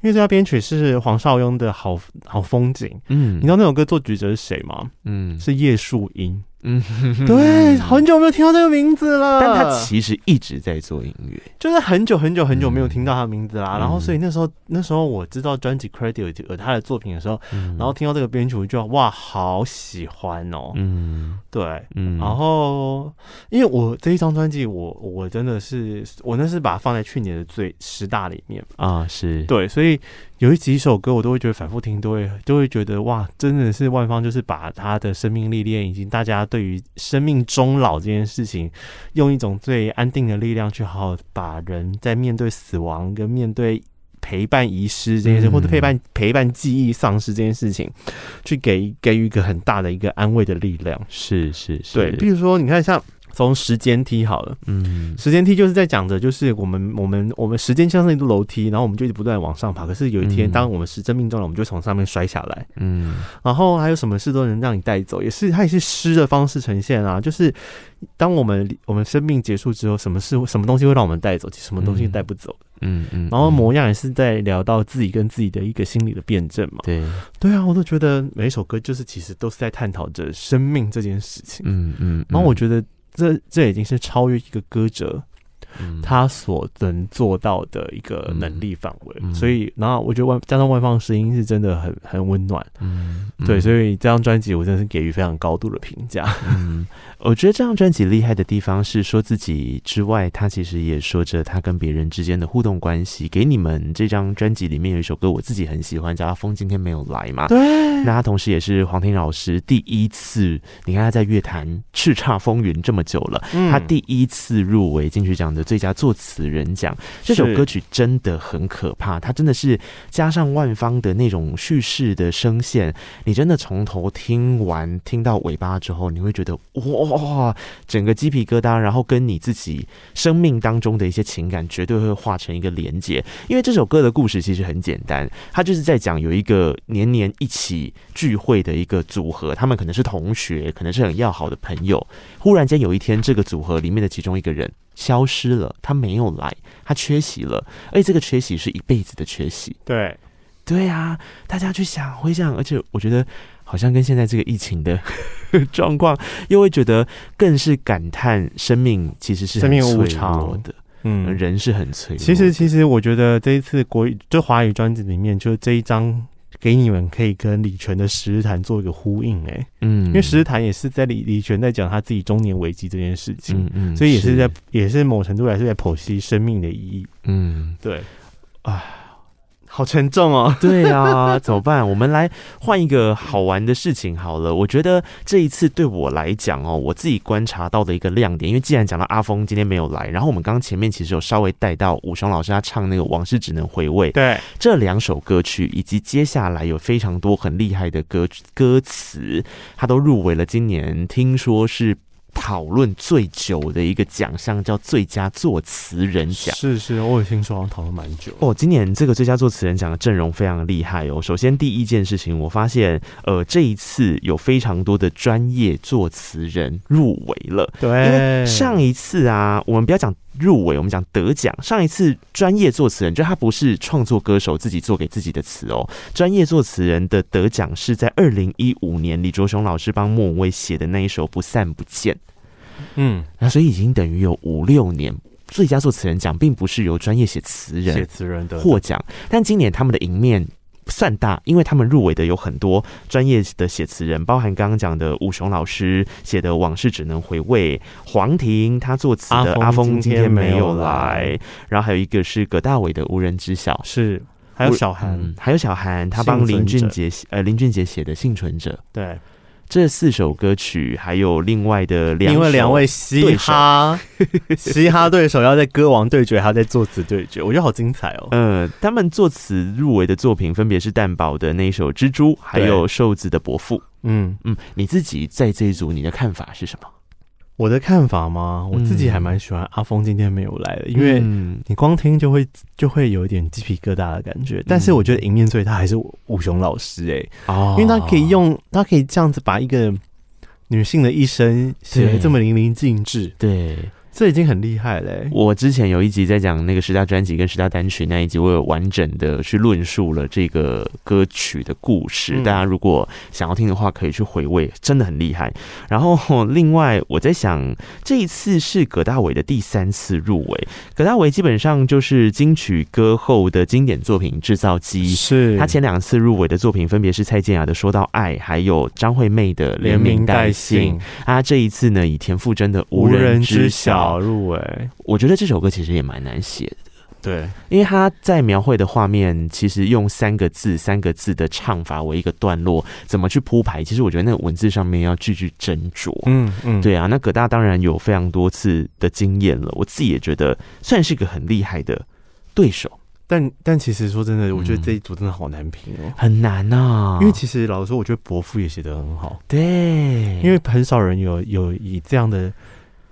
[SPEAKER 3] 因为这条编曲是黄少雍的好好风景，嗯，你知道那首歌作曲者是谁吗？嗯，是叶树英。嗯，对，很久没有听到这个名字了。
[SPEAKER 2] 但他其实一直在做音乐，
[SPEAKER 3] 就是很久很久很久没有听到他的名字啦。嗯、然后，所以那时候那时候我知道专辑 credit 有他的作品的时候，嗯、然后听到这个编曲，我就哇，好喜欢哦。嗯，对，嗯。然后，因为我这一张专辑，我我真的是我那是把它放在去年的最十大里面
[SPEAKER 2] 啊，是
[SPEAKER 3] 对，所以。有一几首歌，我都会觉得反复听，都会都会觉得哇，真的是万芳，就是把他的生命历练，以及大家对于生命终老这件事情，用一种最安定的力量去好好把人在面对死亡跟面对陪伴遗失这件事，或者陪伴陪伴记忆丧失这件事情，去给给予一个很大的一个安慰的力量。
[SPEAKER 2] 是是是，
[SPEAKER 3] 对，比如说你看像。从时间梯好了，嗯，时间梯就是在讲的，就是我们我们我们时间像是一个楼梯，然后我们就一直不断往上爬。可是有一天，当我们时针命中了，我们就从上面摔下来，嗯。然后还有什么事都能让你带走，也是它也是诗的方式呈现啊。就是当我们我们生命结束之后，什么事什么东西会让我们带走？其实什么东西带不走？嗯嗯。然后模样也是在聊到自己跟自己的一个心理的辩证嘛。
[SPEAKER 2] 对
[SPEAKER 3] 对啊，我都觉得每一首歌就是其实都是在探讨着生命这件事情。嗯嗯。然后我觉得。这这已经是超越一个歌者，他所能做到的一个能力范围，嗯、所以，然后我觉得外加上外放声音是真的很很温暖，嗯，对，所以这张专辑我真的是给予非常高度的评价，
[SPEAKER 2] 嗯。我觉得这张专辑厉害的地方是说自己之外，他其实也说着他跟别人之间的互动关系。给你们这张专辑里面有一首歌，我自己很喜欢，叫《阿峰今天没有来》嘛。
[SPEAKER 3] 对。
[SPEAKER 2] 那他同时也是黄庭老师第一次，你看他在乐坛叱咤风云这么久了，嗯、他第一次入围金曲奖的最佳作词人奖。这首歌曲真的很可怕，它真的是加上万方的那种叙事的声线，你真的从头听完听到尾巴之后，你会觉得哇。哇，整个鸡皮疙瘩，然后跟你自己生命当中的一些情感绝对会化成一个连结。因为这首歌的故事其实很简单，它就是在讲有一个年年一起聚会的一个组合，他们可能是同学，可能是很要好的朋友。忽然间有一天，这个组合里面的其中一个人消失了，他没有来，他缺席了，而且这个缺席是一辈子的缺席。
[SPEAKER 3] 对，
[SPEAKER 2] 对啊，大家去想，回想，而且我觉得。好像跟现在这个疫情的 状况，又会觉得更是感叹生命其实是很脆弱的，嗯，人是很脆弱。
[SPEAKER 3] 其实，其实我觉得这一次国语就华语专辑里面，就这一张给你们可以跟李泉的《十日谈》做一个呼应，哎，嗯，因为《十日谈》也是在李李泉在讲他自己中年危机这件事情，嗯，所以也是在也是某程度来是在剖析生命的意义，嗯，对，啊。好沉重哦，
[SPEAKER 2] 对啊，怎么办？我们来换一个好玩的事情好了。我觉得这一次对我来讲哦，我自己观察到的一个亮点，因为既然讲到阿峰今天没有来，然后我们刚刚前面其实有稍微带到武雄老师他唱那个《往事只能回味》，
[SPEAKER 3] 对，
[SPEAKER 2] 这两首歌曲以及接下来有非常多很厉害的歌歌词，他都入围了今年，听说是。讨论最久的一个奖项叫最佳作词人奖，
[SPEAKER 3] 是是，我也听说好像讨论蛮久
[SPEAKER 2] 哦。今年这个最佳作词人奖的阵容非常厉害哦。首先第一件事情，我发现呃这一次有非常多的专业作词人入围了。
[SPEAKER 3] 对，
[SPEAKER 2] 因为上一次啊，我们不要讲。入围，我们讲得奖。上一次专业作词人，就他不是创作歌手自己做给自己的词哦。专业作词人的得奖是在二零一五年李卓雄老师帮莫文蔚写的那一首《不散不见》。嗯，那所以已经等于有五六年最佳作词人奖，并不是由专业写词人写词人的获奖。但今年他们的赢面算大，因为他们入围的有很多专业的写词人，包含刚刚讲的武雄老师写的《往事只能回味》，黄婷他作词的《阿峰今天没有来》，然后还有一个是葛大伟的《无人知晓》，
[SPEAKER 3] 是。还有小韩、嗯，
[SPEAKER 2] 还有小韩，他帮林俊杰写呃林俊杰写的《幸存者》，
[SPEAKER 3] 对。
[SPEAKER 2] 这四首歌曲，还有另外的两，
[SPEAKER 3] 因为两位嘻哈 嘻哈对手要在歌王对决，还要在作词对决，我觉得好精彩哦。
[SPEAKER 2] 嗯，他们作词入围的作品分别是蛋宝的那一首《蜘蛛》，还有瘦子的《伯父》。嗯嗯，你自己在这一组，你的看法是什么？
[SPEAKER 3] 我的看法吗？我自己还蛮喜欢阿峰今天没有来的，因为你光听就会就会有一点鸡皮疙瘩的感觉。但是我觉得迎面最他还是武雄老师哎、欸，因为他可以用他可以这样子把一个女性的一生写得这么淋漓尽致，
[SPEAKER 2] 对。
[SPEAKER 3] 这已经很厉害嘞、欸！
[SPEAKER 2] 我之前有一集在讲那个十大专辑跟十大单曲那一集，我有完整的去论述了这个歌曲的故事。大家如果想要听的话，可以去回味，真的很厉害。然后另外我在想，这一次是葛大为的第三次入围。葛大为基本上就是金曲歌后的经典作品制造机，
[SPEAKER 3] 是
[SPEAKER 2] 他前两次入围的作品分别是蔡健雅的《说到爱》，还有张惠妹的《连名带姓》。啊，这一次呢，以田馥甄的《无人知晓》
[SPEAKER 3] 好入围，
[SPEAKER 2] 我觉得这首歌其实也蛮难写的。
[SPEAKER 3] 对，
[SPEAKER 2] 因为他在描绘的画面，其实用三个字、三个字的唱法为一个段落，怎么去铺排？其实我觉得那个文字上面要句句斟酌。嗯嗯，对啊。那葛大当然有非常多次的经验了，我自己也觉得算是个很厉害的对手。
[SPEAKER 3] 但但其实说真的，我觉得这一组真的好难评哦、嗯，
[SPEAKER 2] 很难啊。
[SPEAKER 3] 因为其实老实说，我觉得伯父也写得很好。
[SPEAKER 2] 对，
[SPEAKER 3] 因为很少人有有以这样的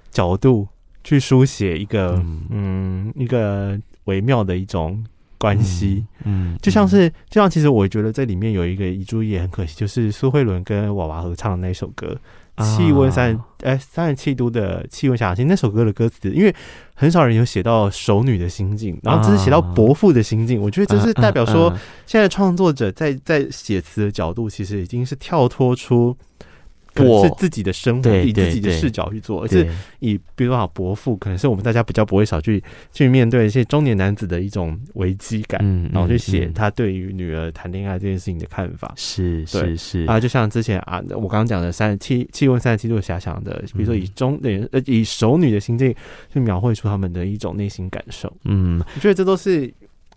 [SPEAKER 3] 角度。去书写一个嗯，嗯一个微妙的一种关系，嗯，就像是就像其实我觉得这里面有一个遗珠也很可惜，就是苏慧伦跟娃娃合唱的那首歌《气温三哎三十七度的气温下行》那首歌的歌词，因为很少人有写到熟女的心境，然后只是写到伯父的心境，我觉得这是代表说现在创作者在在写词的角度其实已经是跳脱出。是自己的生活，以自己的视角去做，而是以比如说伯父，可能是我们大家比较不会少去去面对一些中年男子的一种危机感，嗯，然后去写他对于女儿谈恋爱这件事情的看法，
[SPEAKER 2] 是是是。
[SPEAKER 3] 啊，就像之前啊，我刚刚讲的三十七气温三十七度遐想的，比如说以中年呃以熟女的心境去描绘出他们的一种内心感受，嗯，我觉得这都是。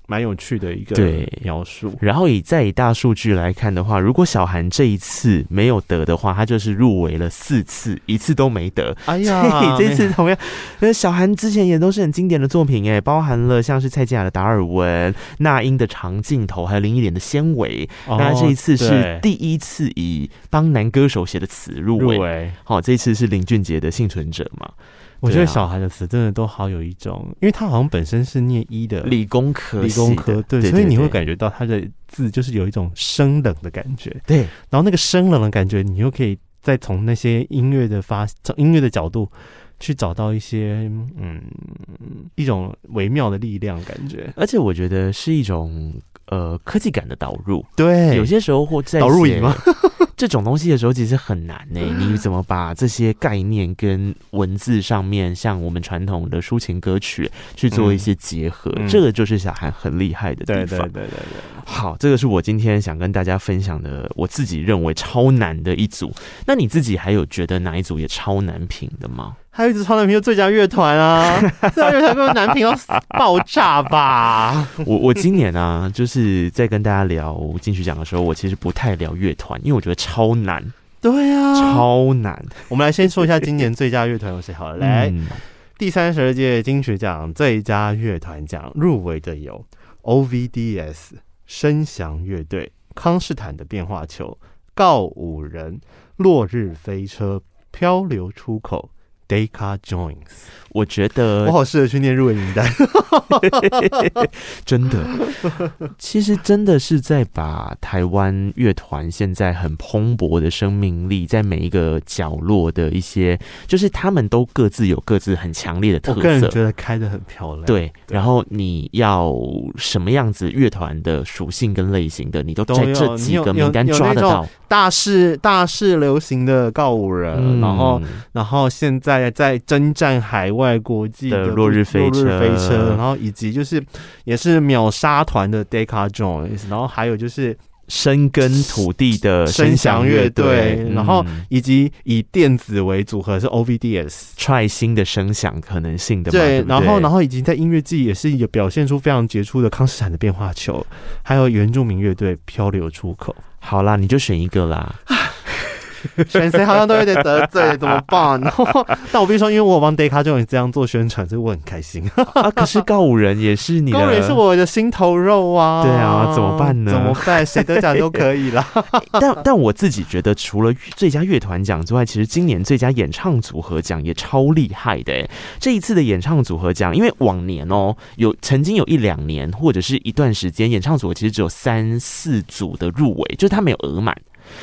[SPEAKER 3] 蛮有趣的一个描述。
[SPEAKER 2] 然后以再以大数据来看的话，如果小韩这一次没有得的话，他就是入围了四次，一次都没得。哎呀，这次同样，那小韩之前也都是很经典的作品哎，包含了像是蔡健雅的《达尔文》、那英的《长镜头》，还有林忆莲的《纤维》。那这一次是第一次以帮男歌手写的词入围。好，这一次是林俊杰的《幸存者》嘛。
[SPEAKER 3] 我觉得小孩的词真的都好有一种，因为他好像本身是念医的
[SPEAKER 2] 理工科，
[SPEAKER 3] 理工科对，所以你会感觉到他的字就是有一种生冷的感觉，
[SPEAKER 2] 对。
[SPEAKER 3] 然后那个生冷的感觉，你又可以再从那些音乐的发，从音乐的角度去找到一些嗯一种微妙的力量感觉，
[SPEAKER 2] 而且我觉得是一种呃科技感的导入，
[SPEAKER 3] 对。有
[SPEAKER 2] 些时候或在
[SPEAKER 3] 导入仪吗？
[SPEAKER 2] 这种东西的时候其实很难呢、欸，你怎么把这些概念跟文字上面，像我们传统的抒情歌曲去做一些结合？这个就是小韩很厉害的地方。对对对对对。好，这个是我今天想跟大家分享的，我自己认为超难的一组。那你自己还有觉得哪一组也超难评的吗？
[SPEAKER 3] 还有一支超难评，就最佳乐团啊！最佳乐团被难评到爆炸吧！
[SPEAKER 2] 我我今年啊，就是在跟大家聊金曲奖的时候，我其实不太聊乐团，因为我觉得超难。
[SPEAKER 3] 对啊，
[SPEAKER 2] 超难。
[SPEAKER 3] 我们来先说一下今年最佳乐团有谁好了。来，嗯、第三十二届金曲奖最佳乐团奖入围的有 OVDS、声翔乐队、康斯坦的变化球、告五人、落日飞车、漂流出口。Decca Joins，
[SPEAKER 2] 我觉得
[SPEAKER 3] 我好适合去念入围名单，
[SPEAKER 2] 真的，其实真的是在把台湾乐团现在很蓬勃的生命力，在每一个角落的一些，就是他们都各自有各自很强烈的特色，我个
[SPEAKER 3] 人觉得开的很漂亮。
[SPEAKER 2] 对，然后你要什么样子乐团的属性跟类型的，你都在这几个名单抓得到。
[SPEAKER 3] 大势大势流行的告五人，嗯、然后然后现在在征战海外国际的
[SPEAKER 2] 落日飞车，
[SPEAKER 3] 落日飞车，然后以及就是也是秒杀团的 Deca Jones，然后还有就是。
[SPEAKER 2] 深耕土地的声响乐队，
[SPEAKER 3] 然后以及以电子为组合是 OVDS，try
[SPEAKER 2] 新的声响可能性的嘛，
[SPEAKER 3] 对，
[SPEAKER 2] 对，
[SPEAKER 3] 然后然后以及在音乐季也是有表现出非常杰出的康斯坦的变化球，还有原住民乐队漂流出口。
[SPEAKER 2] 好啦，你就选一个啦。
[SPEAKER 3] 选谁好像都有点得罪，怎么办？但我必须说，因为我帮 Deca Joins 这样做宣传，所以我很开心。
[SPEAKER 2] 啊，可是告五人也是你的，
[SPEAKER 3] 告五人也是我的心头肉啊。
[SPEAKER 2] 对啊，怎么办呢？
[SPEAKER 3] 怎么办？谁得奖都可以啦。
[SPEAKER 2] 但但我自己觉得，除了最佳乐团奖之外，其实今年最佳演唱组合奖也超厉害的。这一次的演唱组合奖，因为往年哦，有曾经有一两年或者是一段时间，演唱组合其实只有三四组的入围，就是他没有额满。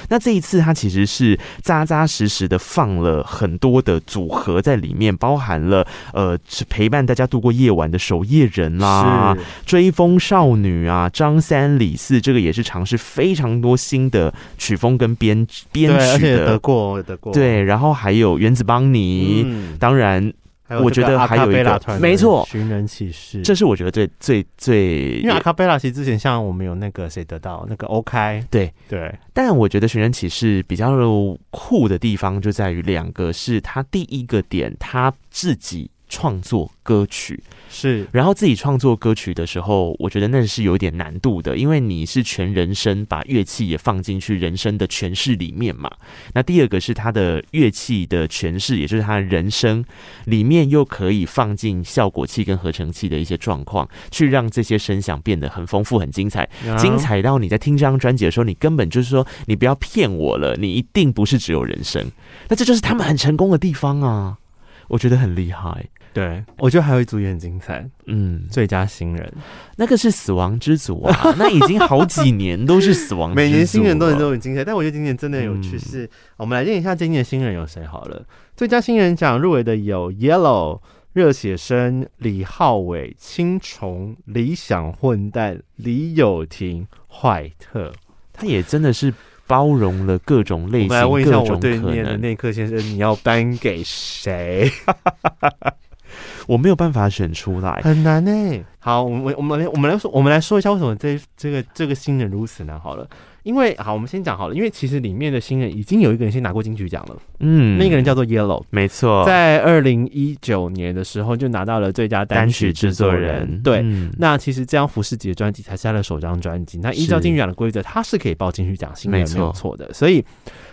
[SPEAKER 2] 那这一次，他其实是扎扎实实的放了很多的组合在里面，包含了呃，陪伴大家度过夜晚的守夜人啦，追风少女啊，张三李四，这个也是尝试非常多新的曲风跟编编曲的，
[SPEAKER 3] 得过得过，
[SPEAKER 2] 对，然后还有原子邦尼，嗯、当然。我觉得还有一个，没错，
[SPEAKER 3] 寻人启事，
[SPEAKER 2] 这是我觉得最最最，
[SPEAKER 3] 因为阿卡贝拉其实之前像我们有那个谁得到那个 OK，
[SPEAKER 2] 对。
[SPEAKER 3] 对，
[SPEAKER 2] 但我觉得寻人启事比较酷的地方就在于两个，是他第一个点他自己。创作歌曲。
[SPEAKER 3] 是，
[SPEAKER 2] 然后自己创作歌曲的时候，我觉得那是有点难度的，因为你是全人声，把乐器也放进去人声的诠释里面嘛。那第二个是他的乐器的诠释，也就是他的人声里面又可以放进效果器跟合成器的一些状况，去让这些声响变得很丰富、很精彩，精彩到你在听这张专辑的时候，你根本就是说，你不要骗我了，你一定不是只有人声。那这就是他们很成功的地方啊，我觉得很厉害。
[SPEAKER 3] 对，我觉得还有一组也很精彩，嗯，最佳新人，
[SPEAKER 2] 那个是死亡之组啊，那已经好几年都是死亡之组，
[SPEAKER 3] 每年新人都很都很精彩，但我觉得今年真的有趣是，我们来念一下今年的新人有谁好了。最佳新人奖入围的有 Yellow、热血生、李浩伟、青虫、理想混蛋、李友廷、坏特，
[SPEAKER 2] 他也真的是包容了各种类型。我们来问一下我对面
[SPEAKER 3] 的内克先生，你要颁给谁？
[SPEAKER 2] 我没有办法选出来，
[SPEAKER 3] 很难呢、欸。好，我们我们我们来说，我们来说一下为什么这这个这个新人如此难。好了，因为好，我们先讲好了，因为其实里面的新人已经有一个人先拿过金曲奖了，嗯，那个人叫做 Yellow，
[SPEAKER 2] 没错，
[SPEAKER 3] 在二零一九年的时候就拿到了最佳单曲制作人。对，嗯、那其实这张福士杰的专辑才是。他的首张专辑，那依照金曲奖的规则，他是可以报金曲奖新人没有错的。所以，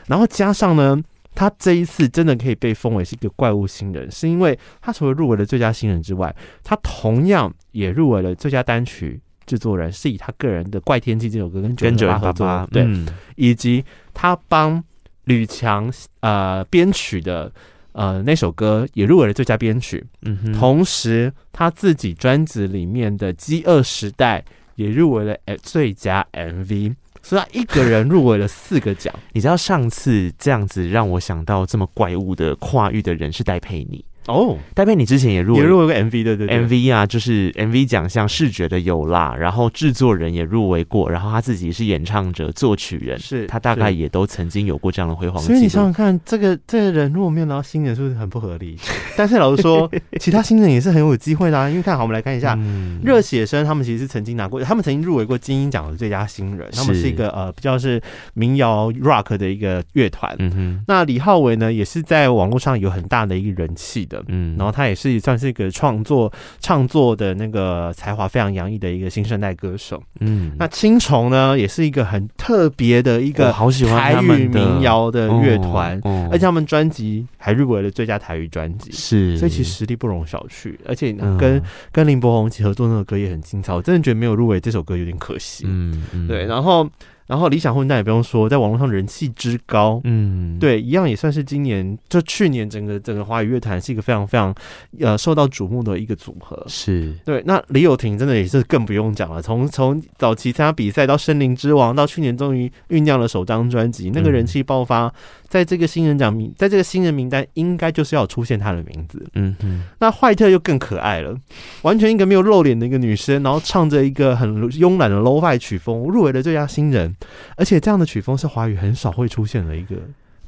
[SPEAKER 3] 然后加上呢。他这一次真的可以被封为是一个怪物新人，是因为他除了入围了最佳新人之外，他同样也入围了最佳单曲制作人，是以他个人的《怪天气》这首歌跟九零八合作，对，嗯、以及他帮吕强呃编曲的呃那首歌也入围了最佳编曲，嗯哼，同时他自己专辑里面的《饥饿时代》也入围了最佳 MV。所以他一个人入围了四个奖，
[SPEAKER 2] 你知道上次这样子让我想到这么怪物的跨域的人是戴佩妮。哦，戴佩你之前也入围，
[SPEAKER 3] 也入围过 MV 对对对
[SPEAKER 2] ，MV 啊，就是 MV 奖项视觉的有啦，然后制作人也入围过，然后他自己是演唱者、作曲人，是他大概也都曾经有过这样的辉煌。
[SPEAKER 3] 所以你想想看，这个这个人如果没有拿到新人，是不是很不合理？但是老实说，其他新人也是很有机会的啊。因为看好，我们来看一下，热血生他们其实是曾经拿过，他们曾经入围过金音奖的最佳新人，他们是一个呃比较是民谣 rock 的一个乐团。嗯哼，那李浩伟呢，也是在网络上有很大的一个人气的。嗯，然后他也是算是一个创作创作的那个才华非常洋溢的一个新生代歌手。嗯，那青虫呢，也是一个很特别的一个
[SPEAKER 2] 好喜欢
[SPEAKER 3] 台语民谣的乐团，而且他们专辑还入围了最佳台语专辑，是，所以其实实力不容小觑。而且跟跟林柏宏一起合作那首歌也很精彩，我真的觉得没有入围这首歌有点可惜。嗯，对，然后。然后理想混蛋也不用说，在网络上人气之高，嗯，对，一样也算是今年就去年整个整个华语乐坛是一个非常非常呃受到瞩目的一个组合，是对。那李友廷真的也是更不用讲了，从从早期参加比赛到森林之王，到去年终于酝酿了首张专辑，那个人气爆发，在这个新人奖名，在这个新人名单应该就是要出现他的名字，嗯嗯。那坏特又更可爱了，完全一个没有露脸的一个女生，然后唱着一个很慵懒的 low fi 曲风，入围了最佳新人。而且这样的曲风是华语很少会出现的一个，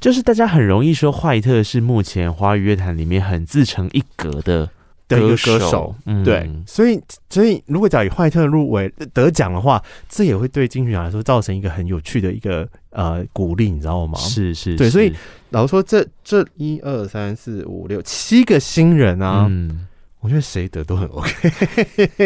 [SPEAKER 2] 就是大家很容易说怀特是目前华语乐坛里面很自成一格的。
[SPEAKER 3] 的一个歌手，嗯、对，所以所以如果假以坏特入围得奖的话，这也会对金曲奖来说造成一个很有趣的一个呃鼓励，你知道吗？
[SPEAKER 2] 是是，
[SPEAKER 3] 对，所以老实说，这这一二三四五六七个新人啊。嗯我觉得谁得都很 OK，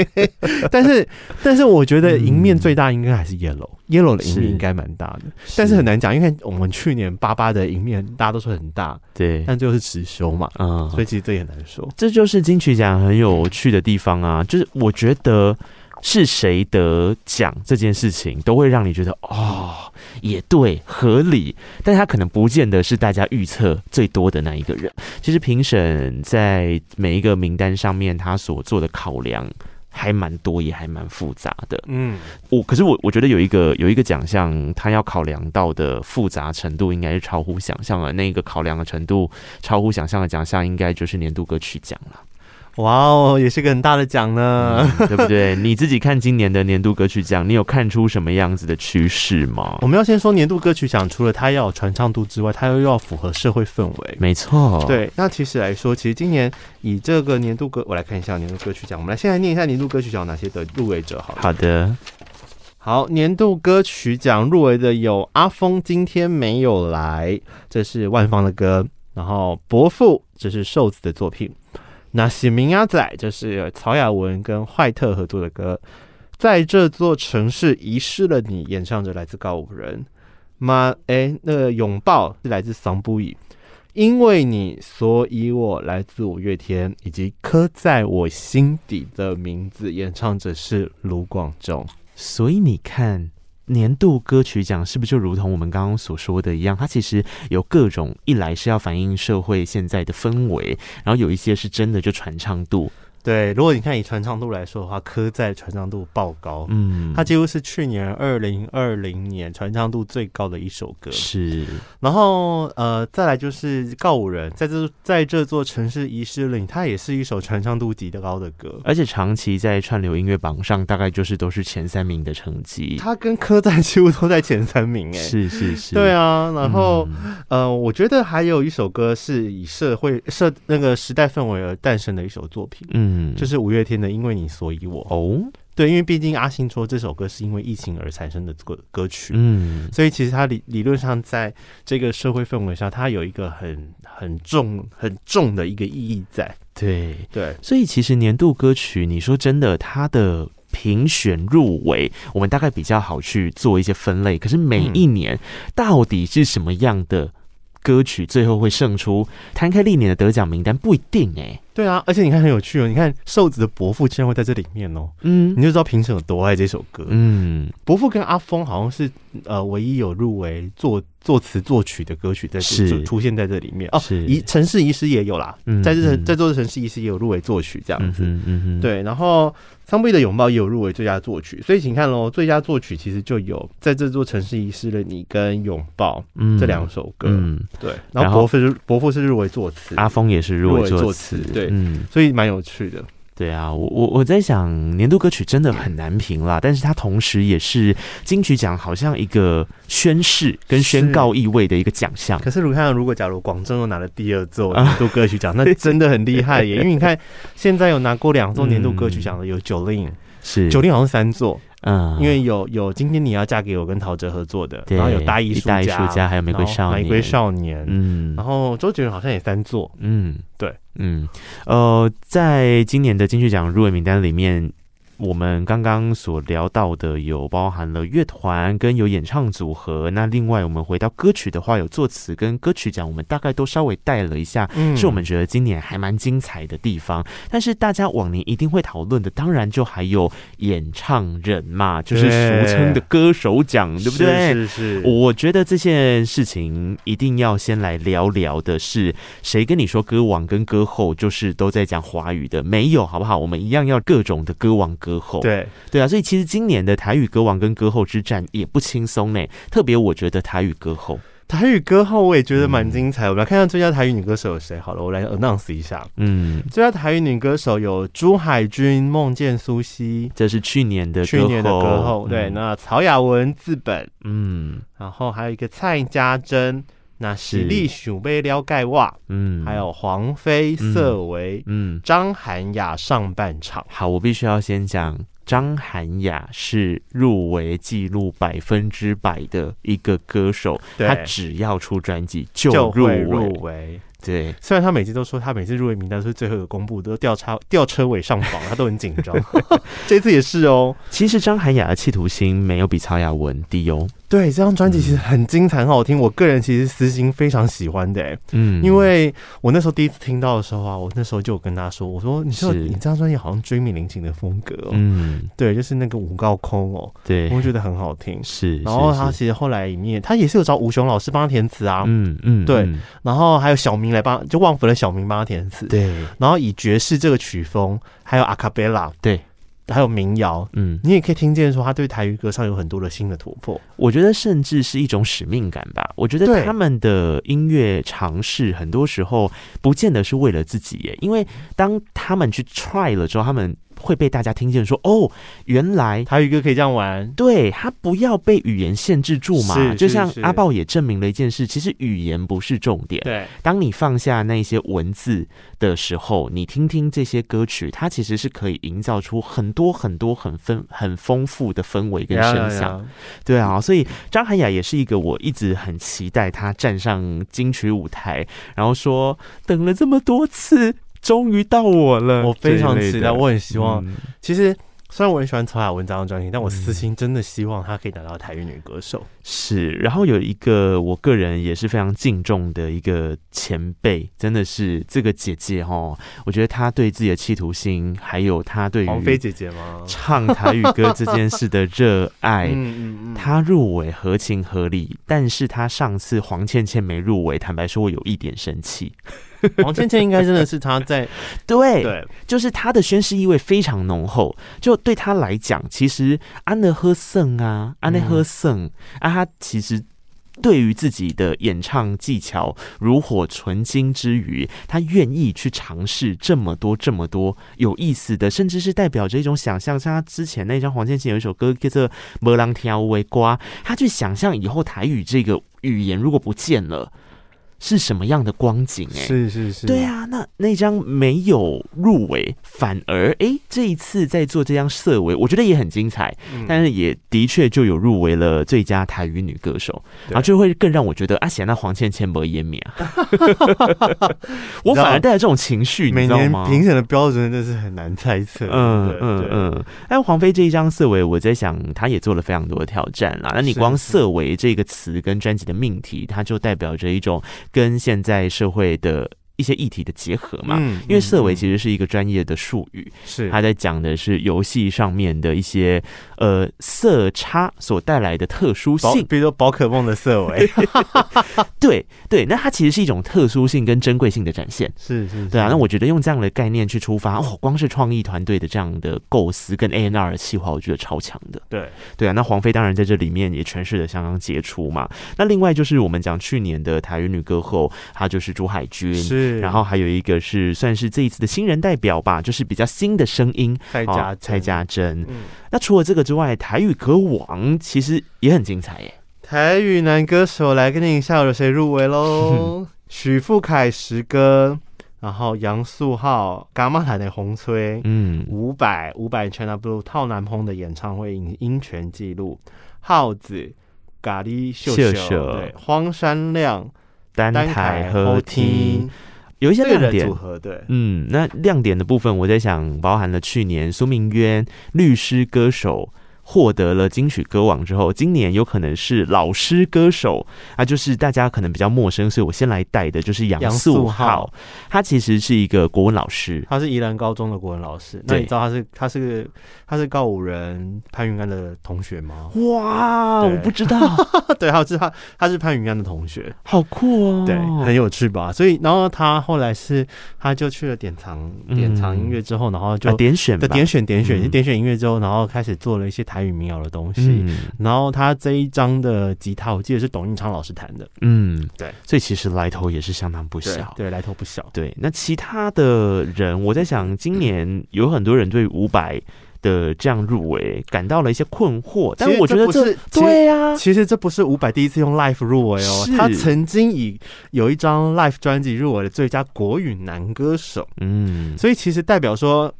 [SPEAKER 3] 但是但是我觉得赢面最大应该还是 Yellow，Yellow、嗯、的赢面应该蛮大的，是。但是很难讲，因为我们去年八八的赢面大家都说很大，
[SPEAKER 2] 对，
[SPEAKER 3] 但最后是持修嘛，嗯，所以其实这也难说，
[SPEAKER 2] 这就是金曲奖很有趣的地方啊，就是我觉得。是谁得奖这件事情，都会让你觉得哦，也对，合理。但他可能不见得是大家预测最多的那一个人。其实评审在每一个名单上面，他所做的考量还蛮多，也还蛮复杂的。嗯，我可是我我觉得有一个有一个奖项，他要考量到的复杂程度，应该是超乎想象的。那个考量的程度超乎想象的奖项，应该就是年度歌曲奖了。
[SPEAKER 3] 哇哦，也是个很大的奖呢，
[SPEAKER 2] 嗯，对不对？你自己看今年的年度歌曲奖，你有看出什么样子的趋势吗？
[SPEAKER 3] 我们要先说年度歌曲奖，除了它要有传唱度之外，它又要符合社会氛围。
[SPEAKER 2] 没错，
[SPEAKER 3] 对。那其实来说，其实今年以这个年度歌，我来看一下年度歌曲奖。我们来先来念一下年度歌曲奖有哪些的入围者好了。
[SPEAKER 2] 好的，
[SPEAKER 3] 好，年度歌曲奖入围的有阿峰今天没有来，这是万芳的歌。然后伯父，这是瘦子的作品。那喜明鸭仔就是曹雅文跟坏特合作的歌，在这座城市遗失了你，演唱者来自告五人。妈哎，那个拥抱是来自桑布伊，因为你，所以我来自五月天，以及刻在我心底的名字，演唱者是卢广仲。
[SPEAKER 2] 所以你看。年度歌曲奖是不是就如同我们刚刚所说的一样？它其实有各种，一来是要反映社会现在的氛围，然后有一些是真的就传唱度。
[SPEAKER 3] 对，如果你看以传唱度来说的话，科在传唱度爆高，嗯，它几乎是去年二零二零年传唱度最高的一首歌。
[SPEAKER 2] 是，
[SPEAKER 3] 然后呃，再来就是告五人，在这在这座城市遗失了你，它也是一首传唱度极高的歌，
[SPEAKER 2] 而且长期在串流音乐榜上，大概就是都是前三名的成绩。
[SPEAKER 3] 它跟科在几乎都在前三名，哎，
[SPEAKER 2] 是是是，
[SPEAKER 3] 对啊。然后、嗯、呃，我觉得还有一首歌是以社会社那个时代氛围而诞生的一首作品，嗯。嗯，就是五月天的《因为你所以我》哦，对，因为毕竟阿信说这首歌是因为疫情而产生的歌歌曲，嗯，所以其实它理理论上在这个社会氛围下，它有一个很很重很重的一个意义在，
[SPEAKER 2] 对。
[SPEAKER 3] 对，
[SPEAKER 2] 对所以其实年度歌曲，你说真的，它的评选入围，我们大概比较好去做一些分类，可是每一年到底是什么样的歌曲最后会胜出？摊开历年的得奖名单，不一定哎、欸。
[SPEAKER 3] 对啊，而且你看很有趣哦，你看瘦子的伯父竟然会在这里面哦，嗯，你就知道评审有多爱这首歌，嗯，伯父跟阿峰好像是呃唯一有入围作作词作曲的歌曲在是。出现在这里面。哦，是。遗城市遗失也有啦，嗯、在这在座的城市遗失也有入围作曲这样子，嗯嗯嗯，对，然后桑布伊的拥抱也有入围最佳作曲，所以请看喽，最佳作曲其实就有在这座城市遗失了你跟拥抱这两首歌，嗯，对，然后伯父是伯父是入围作词，
[SPEAKER 2] 阿峰也是入围作词，
[SPEAKER 3] 对。对，嗯，所以蛮有趣的。
[SPEAKER 2] 对啊，我我我在想，年度歌曲真的很难评啦，但是它同时也是金曲奖好像一个宣誓跟宣告意味的一个奖项。
[SPEAKER 3] 可是，如看如果假如广州又拿了第二座 年度歌曲奖，那真的很厉害耶！因为你看，现在有拿过两座年度歌曲奖的有 Jolin，是 Jolin 好像三座。嗯，因为有有今天你要嫁给我跟陶喆合作的，然后有大艺术
[SPEAKER 2] 家，还有玫瑰少年，
[SPEAKER 3] 玫瑰少年，嗯，然后周杰伦好像也三座，嗯，对，
[SPEAKER 2] 嗯，呃，在今年的金曲奖入围名单里面。我们刚刚所聊到的有包含了乐团跟有演唱组合，那另外我们回到歌曲的话，有作词跟歌曲奖，我们大概都稍微带了一下，嗯，是我们觉得今年还蛮精彩的地方。但是大家往年一定会讨论的，当然就还有演唱人嘛，就是俗称的歌手奖，对，对不对？
[SPEAKER 3] 是是是。
[SPEAKER 2] 我觉得这件事情一定要先来聊聊的是，谁跟你说歌王跟歌后就是都在讲华语的？没有，好不好？我们一样要各种的歌王歌。歌后。
[SPEAKER 3] 对。
[SPEAKER 2] 对啊，所以其实今年的台语歌王跟歌后之战也不轻松呢。特别我觉得台语歌后，
[SPEAKER 3] 台语歌后我也觉得蛮精彩，嗯、我们来看看最佳台语女歌手有谁好了，我来 announce 一下。嗯，最佳台语女歌手有朱海军、梦见苏西，
[SPEAKER 2] 这是去年的
[SPEAKER 3] 去年的歌后。对，嗯、那曹雅文字本，嗯，然后还有一个蔡家珍，那实力鼠杯撩盖袜，嗯，还有黄飞色违，嗯，张涵雅上半场。
[SPEAKER 2] 好，我必须要先讲。张涵雅是入围记录百分之百的一个歌手，对他只要出专辑就入围。对，
[SPEAKER 3] 虽然他每次都说他每次入围名单都是最后一个公布，都吊车 吊车尾上榜，他都很紧张。这次也是哦。
[SPEAKER 2] 其实张涵雅的企图心没有比曹雅文低哦。
[SPEAKER 3] 对，这张专辑其实很精彩，很好听。我个人其实私心非常喜欢的，嗯，因为我那时候第一次听到的时候啊，我那时候就有跟他说，我说你说你这张专辑好像追名林琴的风格哦，嗯，对，就是那个五高空哦，
[SPEAKER 2] 对，
[SPEAKER 3] 我觉得很好听。
[SPEAKER 2] 是，
[SPEAKER 3] 然后他其实后来里面他也是有找吴雄老师帮他填词啊，嗯嗯，对，然后还有小明来帮，就旺福的小明帮他填词，
[SPEAKER 2] 对，
[SPEAKER 3] 然后以爵士这个曲风，还有阿卡贝拉，
[SPEAKER 2] 对。
[SPEAKER 3] 还有民谣，嗯，你也可以听见说他对台语歌上有很多的新的突破。
[SPEAKER 2] 我觉得甚至是一种使命感吧。我觉得他们的音乐尝试很多时候不见得是为了自己耶，因为当他们去 try 了之后，他们。会被大家听见说哦，原来
[SPEAKER 3] 台语歌可以这样玩。
[SPEAKER 2] 对，他不要被语言限制住嘛。就像阿豹也证明了一件事，其实语言不是重点。
[SPEAKER 3] 对，
[SPEAKER 2] 当你放下那些文字的时候，你听听这些歌曲，它其实是可以营造出很多很多很丰很丰富的氛围跟声响。对啊，所以张涵雅也是一个我一直很期待她站上金曲舞台，然后说等了这么多次。终于到我了，
[SPEAKER 3] 我非常期待，我很希望。嗯、其实虽然我很喜欢曹雅文这张专辑，但我私心真的希望她可以拿到台语女歌手。
[SPEAKER 2] 是，然后有一个我个人也是非常敬重的一个前辈，真的是这个姐姐哈，我觉得她对自己的企图心，还有她对于
[SPEAKER 3] 黄妃姐姐吗？
[SPEAKER 2] 唱台语歌这件事的热爱，嗯嗯嗯，她入围合情合理，但是她上次黄倩倩没入围，坦白说我有一点生气。
[SPEAKER 3] 黄倩倩应该真的是他在
[SPEAKER 2] 对对，就是他的宣誓意味非常浓厚。就对他来讲，其实安德赫森啊，安德赫森啊，他其实对于自己的演唱技巧如火纯青之余，他愿意去尝试这么多这么多有意思的，甚至是代表着一种想象。像他之前那张黄倩倩有一首歌叫做《没人听有的歌》，他去想象以后台语这个语言如果不见了。是什么样的光景？欸？哎，
[SPEAKER 3] 是是是，
[SPEAKER 2] 对啊，那那张没有入围，反而哎、欸，这一次在做这张色违，我觉得也很精彩，嗯、但是也的确就有入围了最佳台语女歌手，然后就会更让我觉得啊，显那黄倩倩不湮灭啊，我反而带着这种情绪，
[SPEAKER 3] 每年评审的标准真的是很难猜测，
[SPEAKER 2] 嗯嗯嗯。哎，黄飞这一张色违，我在想，她也做了非常多的挑战啦。那你光色违这个词跟专辑的命题，它就代表着一种。跟现在社会的一些议题的结合嘛，嗯、因为色违其实是一个专业的术语，是。他在讲的是游戏上面的一些呃色差所带来的特殊性，
[SPEAKER 3] 比如说宝可梦的色尾，
[SPEAKER 2] 对对，那它其实是一种特殊性跟珍贵性的展现，
[SPEAKER 3] 是是，是，
[SPEAKER 2] 对啊，那我觉得用这样的概念去出发，哦，光是创意团队的这样的构思跟 A N R 的企划，我觉得超强的，
[SPEAKER 3] 对。
[SPEAKER 2] 对啊，那黄飞当然在这里面也诠释的相当杰出嘛，那另外就是我们讲去年的台语女歌后，她就是朱海军是。然后还有一个是算是这一次的新人代表吧，就是比较新的声音，
[SPEAKER 3] 蔡家
[SPEAKER 2] 蔡家珍。嗯，那除了这个之外，台语歌王其实也很精彩耶。
[SPEAKER 3] 台语男歌手来跟你一下有谁入围喽？许富凯十歌，然后杨素浩、伽马台的红吹，嗯，伍佰伍佰 China Blue 套男朋的演唱会音音权记录，耗子咖喱秀秀，秀秀对，荒山亮
[SPEAKER 2] 单台合听。有一些亮点组合，对，嗯，那亮点的部分，我在想，包含了去年苏明渊律师歌手。获得了金曲歌王之后，今年有可能是老师歌手啊，就是大家可能比较陌生，所以我先来带的就是杨素浩，他其实是一个国文老师，
[SPEAKER 3] 他是宜兰高中的国文老师。那你知道他是他是个他是告五人潘云安的同学吗？
[SPEAKER 2] 哇，我不知道，
[SPEAKER 3] 对，他是他他是潘云安的同学，
[SPEAKER 2] 好酷哦，
[SPEAKER 3] 对，很有趣吧？所以然后他后来是他就去了典藏典藏音乐之后，然后就
[SPEAKER 2] 点选
[SPEAKER 3] 点选点选点选音乐之后，然后开始做了一些。台语民谣的东西。嗯、然后他这一张的吉他，我记得是董运昌老师弹的。
[SPEAKER 2] 嗯，对，所以其实来头也是相当不小。
[SPEAKER 3] 对，对，来头不小。
[SPEAKER 2] 对，那其他的人，我在想，今年有很多人对伍佰的这样入围感到了一些困惑，但我觉得这，这对呀、啊，
[SPEAKER 3] 其实这不是伍佰第一次用 live 入围哦，他曾经以有一张 live 专辑入围的最佳国语男歌手。嗯，所以其实代表说，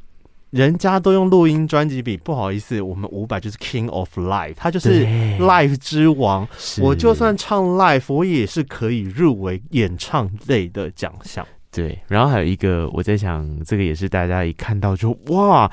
[SPEAKER 3] 人家都用录音专辑比，不好意思，我们伍佰就是 King of Live，他就是 live 之王。我就算唱 live，我也是可以入围演唱类的奖项。
[SPEAKER 2] 对，然后还有一个，我在想，这个也是大家一看到就哇。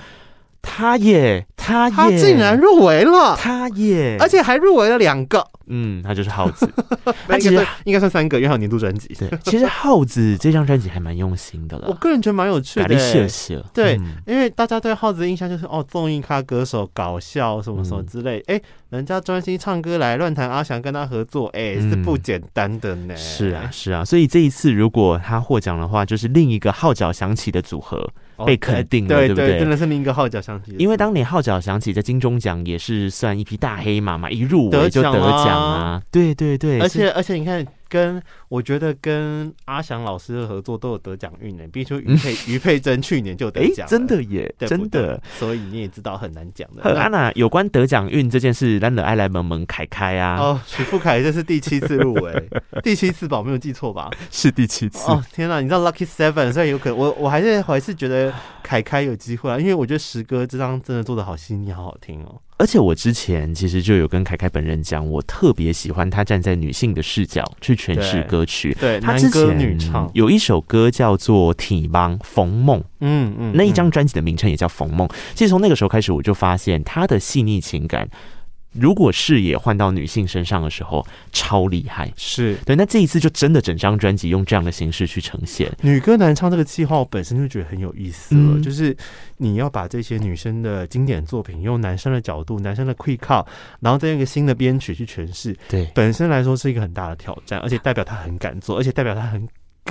[SPEAKER 2] 他也，他也，
[SPEAKER 3] 他竟然入围了，
[SPEAKER 2] 他也，
[SPEAKER 3] 而且还入围了两个。
[SPEAKER 2] 嗯，他就是耗子，
[SPEAKER 3] 他其实应该算三个，因为还有年度专辑。
[SPEAKER 2] 对，其实耗子这张专辑还蛮用心的了，
[SPEAKER 3] 我个人觉得蛮有趣的。
[SPEAKER 2] 谢谢。
[SPEAKER 3] 对，因为大家对耗子的印象就是哦，综艺咖歌手，搞笑什么什么之类。哎，人家专心唱歌来乱弹，阿翔跟他合作，哎，是不简单的呢。
[SPEAKER 2] 是啊，是啊。所以这一次如果他获奖的话，就是另一个号角响起的组合被肯定了，对不对？
[SPEAKER 3] 真的是另一个号角响起。
[SPEAKER 2] 因为当年号角响起，在金钟奖也是算一匹大黑马嘛，一入围就得奖。啊，对对对，
[SPEAKER 3] 而且而且你看。跟我觉得跟阿翔老师的合作都有得奖运呢，比如说于佩于佩珍去年就得奖，
[SPEAKER 2] 真的耶，真的，
[SPEAKER 3] 所以你也知道很难讲的。
[SPEAKER 2] 安娜有关得奖运这件事，难得爱来萌萌凯凯啊。
[SPEAKER 3] 哦，许富凯这是第七次入围，第七次吧，我没有记错吧？
[SPEAKER 2] 是第七次。
[SPEAKER 3] 哦，天哪，你知道 Lucky Seven，所以有可能我我还是我还是觉得凯凯有机会啊，因为我觉得石哥这张真的做的好细腻，好好听哦。
[SPEAKER 2] 而且我之前其实就有跟凯凯本人讲，我特别喜欢他站在女性的视角去诠释歌曲。
[SPEAKER 3] 对，
[SPEAKER 2] 他之前有一首歌叫做《体邦冯梦》，嗯嗯，那一张专辑的名称也叫《冯梦》。其实从那个时候开始，我就发现他的细腻情感。如果视野换到女性身上的时候，超厉害，
[SPEAKER 3] 是
[SPEAKER 2] 对。那这一次就真的整张专辑用这样的形式去呈现
[SPEAKER 3] 女歌男唱这个计划，我本身就觉得很有意思了。嗯、就是你要把这些女生的经典作品用男生的角度、男生的 quick call，然后再用一个新的编曲去诠释，
[SPEAKER 2] 对，
[SPEAKER 3] 本身来说是一个很大的挑战，而且代表他很敢做，而且代表他很。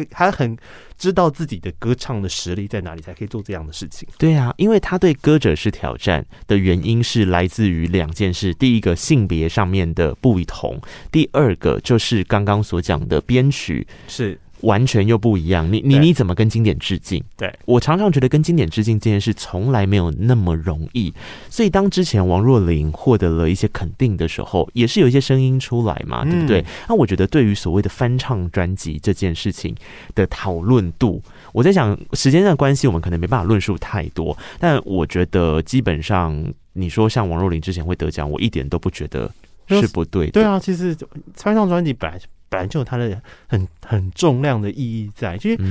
[SPEAKER 3] 他很知道自己的歌唱的实力在哪里，才可以做这样的事情。
[SPEAKER 2] 对啊，因为他对歌者是挑战的原因是来自于两件事：第一个性别上面的不同，第二个就是刚刚所讲的编曲
[SPEAKER 3] 是。
[SPEAKER 2] 完全又不一样，你你你怎么跟经典致敬？
[SPEAKER 3] 对，
[SPEAKER 2] 我常常觉得跟经典致敬这件事从来没有那么容易，所以当之前王若琳获得了一些肯定的时候，也是有一些声音出来嘛，对不对？那我觉得对于所谓的翻唱专辑这件事情的讨论度，我在想时间上的关系，我们可能没办法论述太多，但我觉得基本上你说像王若琳之前会得奖，我一点都不觉得是不对的。
[SPEAKER 3] 对啊，其实翻唱专辑本来。本来就有它的很很重量的意义在，其实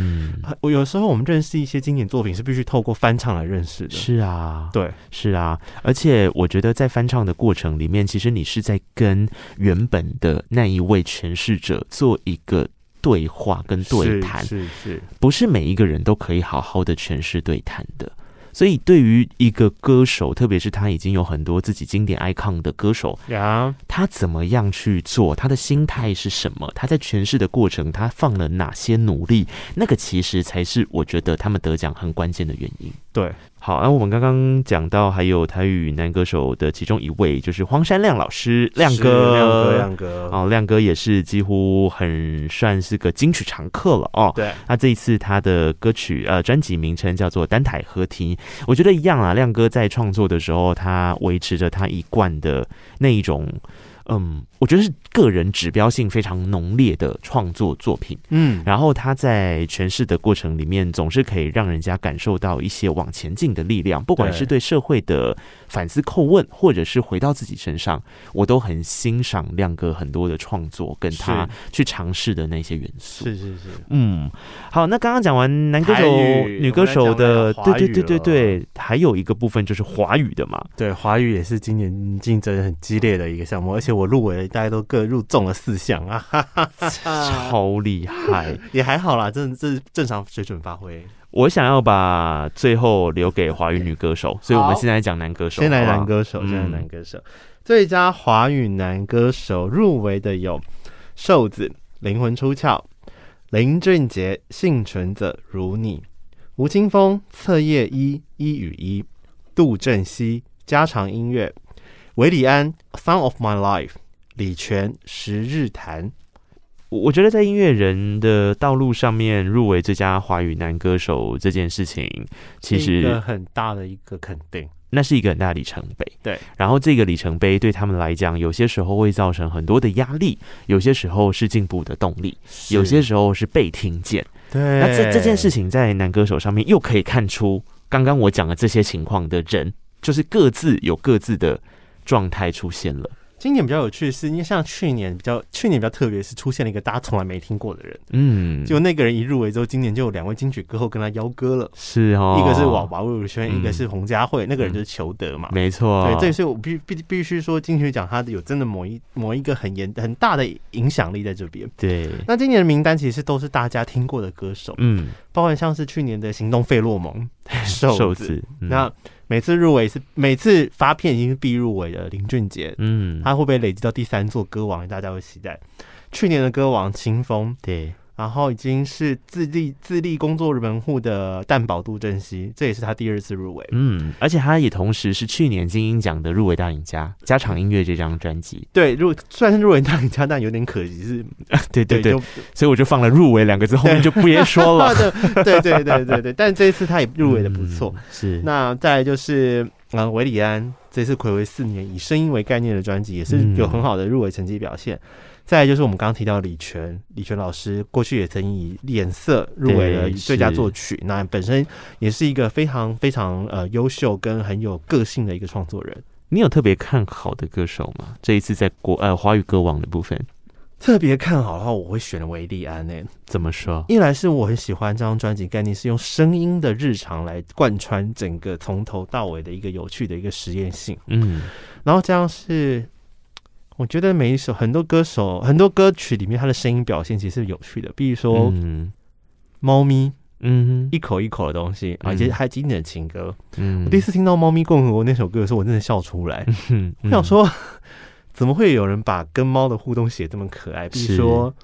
[SPEAKER 3] 我有时候我们认识一些经典作品是必须透过翻唱来认识的。
[SPEAKER 2] 是啊，
[SPEAKER 3] 对，
[SPEAKER 2] 是啊，而且我觉得在翻唱的过程里面，其实你是在跟原本的那一位诠释者做一个对话跟对谈，
[SPEAKER 3] 是是，
[SPEAKER 2] 不是每一个人都可以好好的诠释对谈的。所以，对于一个歌手，特别是他已经有很多自己经典 icon 的歌手，
[SPEAKER 3] 呀，
[SPEAKER 2] 他怎么样去做？他的心态是什么？他在诠释的过程，他放了哪些努力？那个其实才是我觉得他们得奖很关键的原因。
[SPEAKER 3] 对。
[SPEAKER 2] 好，那我们刚刚讲到还有台语男歌手的其中一位，就是荒山亮老师，亮哥，
[SPEAKER 3] 亮哥，亮哥，
[SPEAKER 2] 哦，亮哥也是几乎很算是个金曲常客了哦。
[SPEAKER 3] 对，
[SPEAKER 2] 那这一次他的歌曲呃专辑名称叫做《单台合听》，我觉得一样啊。亮哥在创作的时候，他维持着他一贯的那一种。嗯，我觉得是个人指标性非常浓烈的创作作品。嗯，然后他在诠释的过程里面，总是可以让人家感受到一些往前进的力量，不管是对社会的反思叩问，或者是回到自己身上，我都很欣赏亮哥很多的创作，跟他去尝试的那些元素。
[SPEAKER 3] 是是是，
[SPEAKER 2] 嗯，好，那刚刚讲完男歌手、女歌手的，对对对对对，还有一个部分就是华语的嘛。
[SPEAKER 3] 对，华语也是今年竞争很激烈的一个项目，而且。我入围了，大家都各入中了四项啊，哈哈哈，
[SPEAKER 2] 超厉害，
[SPEAKER 3] 也还好啦，这这正常水准发挥。
[SPEAKER 2] 我想要把最后留给华语女歌手，所以我们现在讲男歌手。
[SPEAKER 3] 先来男歌手，先来男歌手，最佳华语男歌手入围的有瘦子、灵魂出窍、林俊杰、幸存者如你、吴青峰、册叶一、一与一、杜振熙、家常音乐。韦礼安《Song of My Life》，李泉《十日谈》。
[SPEAKER 2] 我觉得在音乐人的道路上面入围最佳华语男歌手这件事情，其实
[SPEAKER 3] 一个很大的一个肯定，
[SPEAKER 2] 那是一个很大的里程碑。
[SPEAKER 3] 对，
[SPEAKER 2] 然后这个里程碑对他们来讲，有些时候会造成很多的压力，有些时候是进步的动力，有些时候是被听见。
[SPEAKER 3] 对，
[SPEAKER 2] 那这这件事情在男歌手上面又可以看出，刚刚我讲的这些情况的人，就是各自有各自的状态出现了。
[SPEAKER 3] 今年比较有趣的是，因为像去年比较，去年比较特别，是出现了一个大家从来没听过的人，
[SPEAKER 2] 嗯，
[SPEAKER 3] 就那个人一入围之后，今年就有两位金曲歌后跟他邀歌了，
[SPEAKER 2] 是哦，
[SPEAKER 3] 一个是娃娃魏如萱，一个是洪佳慧，那个人就是裘德嘛，
[SPEAKER 2] 没错，
[SPEAKER 3] 对，这是我必必必须说金曲奖他有真的某一某一个很严很大的影响力在这边，
[SPEAKER 2] 对，
[SPEAKER 3] 那今年的名单其实都是大家听过的歌手，嗯，包括像是去年的行动费洛蒙，瘦子，那。每次入围是每次发片已经是必入围的林俊杰，嗯，他会不会累积到第三座歌王？大家会期待。去年的歌王清风，对。然后已经是自立自立工作门户的蛋堡杜振熙，这也是他第二次入围。
[SPEAKER 2] 嗯，而且他也同时是去年金音奖的入围大赢家，家常音乐这张专辑。
[SPEAKER 3] 对，入虽然是入围大赢家，但有点可惜是，
[SPEAKER 2] 对对对，所以我就放了入围两个字，后面就不别 说了。
[SPEAKER 3] 对对对对对，但这一次他也入围的不错。
[SPEAKER 2] 嗯、是，
[SPEAKER 3] 那再来就是啊，韦礼安这次暌违四年以声音为概念的专辑，也是有很好的入围成绩表现。嗯再来就是我们刚刚提到李泉，李泉老师过去也曾以《脸色》入围了最佳作曲，那本身也是一个非常非常呃优秀跟很有个性的一个创作人。
[SPEAKER 2] 你有特别看好的歌手吗？这一次在国呃华语歌王的部分，
[SPEAKER 3] 特别看好的话，我会选维利安诶、欸。
[SPEAKER 2] 怎么说？
[SPEAKER 3] 一来是我很喜欢这张专辑概念是用声音的日常来贯穿整个从头到尾的一个有趣的一个实验性，嗯，然后这样是。我觉得每一首很多歌手很多歌曲里面，他的声音表现其实是有趣的。比如说，猫咪，嗯，一口一口的东西，而且还经典的情歌。嗯，我第一次听到《猫咪共和国》那首歌的时候，我真的笑出来。嗯，我想说，怎么会有人把跟猫的互动写这么可爱？比如说，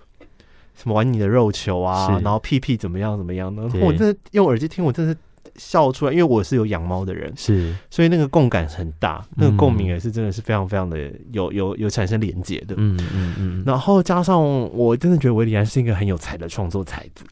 [SPEAKER 3] 什么玩你的肉球啊，然后屁屁怎么样怎么样呢？我真的用耳机听，我真的是。笑出来，因为我是有养猫的人，是，所以那个共感很大，那个共鸣也是真的是非常非常的有有有产生连接的，嗯嗯嗯。然后加上我真的觉得维里安是一个很有才的创作才子。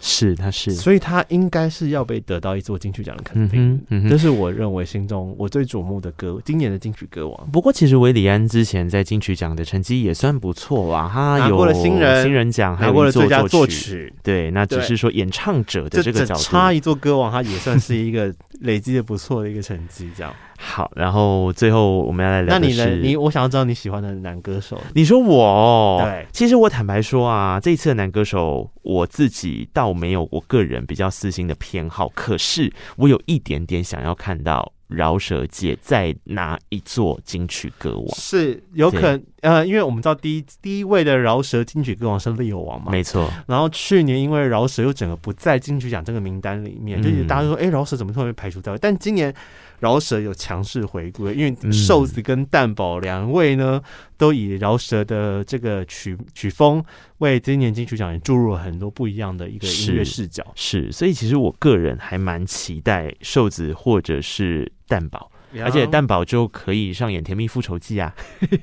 [SPEAKER 2] 是，他是，
[SPEAKER 3] 所以他应该是要被得到一座金曲奖的肯定。嗯，嗯，这是我认为心中我最瞩目的歌，今年的金曲歌王。
[SPEAKER 2] 不过，其实韦礼安之前在金曲奖的成绩也算不错啊，他有
[SPEAKER 3] 拿过了新人
[SPEAKER 2] 新人奖，
[SPEAKER 3] 拿过了最佳作曲。
[SPEAKER 2] 对，那只是说演唱者的这个角度，
[SPEAKER 3] 差一座歌王，他也算是一个累积的不错的一个成绩，这样。
[SPEAKER 2] 好，然后最后我们要来聊
[SPEAKER 3] 那你呢？你我想要知道你喜欢的男歌手。
[SPEAKER 2] 你说我？
[SPEAKER 3] 对，
[SPEAKER 2] 其实我坦白说啊，这一次的男歌手，我自己倒没有我个人比较私心的偏好，可是我有一点点想要看到饶舌界在哪一座金曲歌王，
[SPEAKER 3] 是有可能呃，因为我们知道第一第一位的饶舌金曲歌王是 Leo 王嘛，
[SPEAKER 2] 没错。
[SPEAKER 3] 然后去年因为饶舌又整个不在金曲奖这个名单里面，嗯、就是大家都说，哎，饶舌怎么突然被排除掉？但今年。饶舌有强势回归，因为瘦子跟蛋宝两位呢，都以饶舌的这个曲曲风为今年金曲奖也注入了很多不一样的一个音乐视角。
[SPEAKER 2] 是，是，所以其实我个人还蛮期待瘦子或者是蛋宝。而且蛋宝就可以上演《甜蜜复仇记》啊，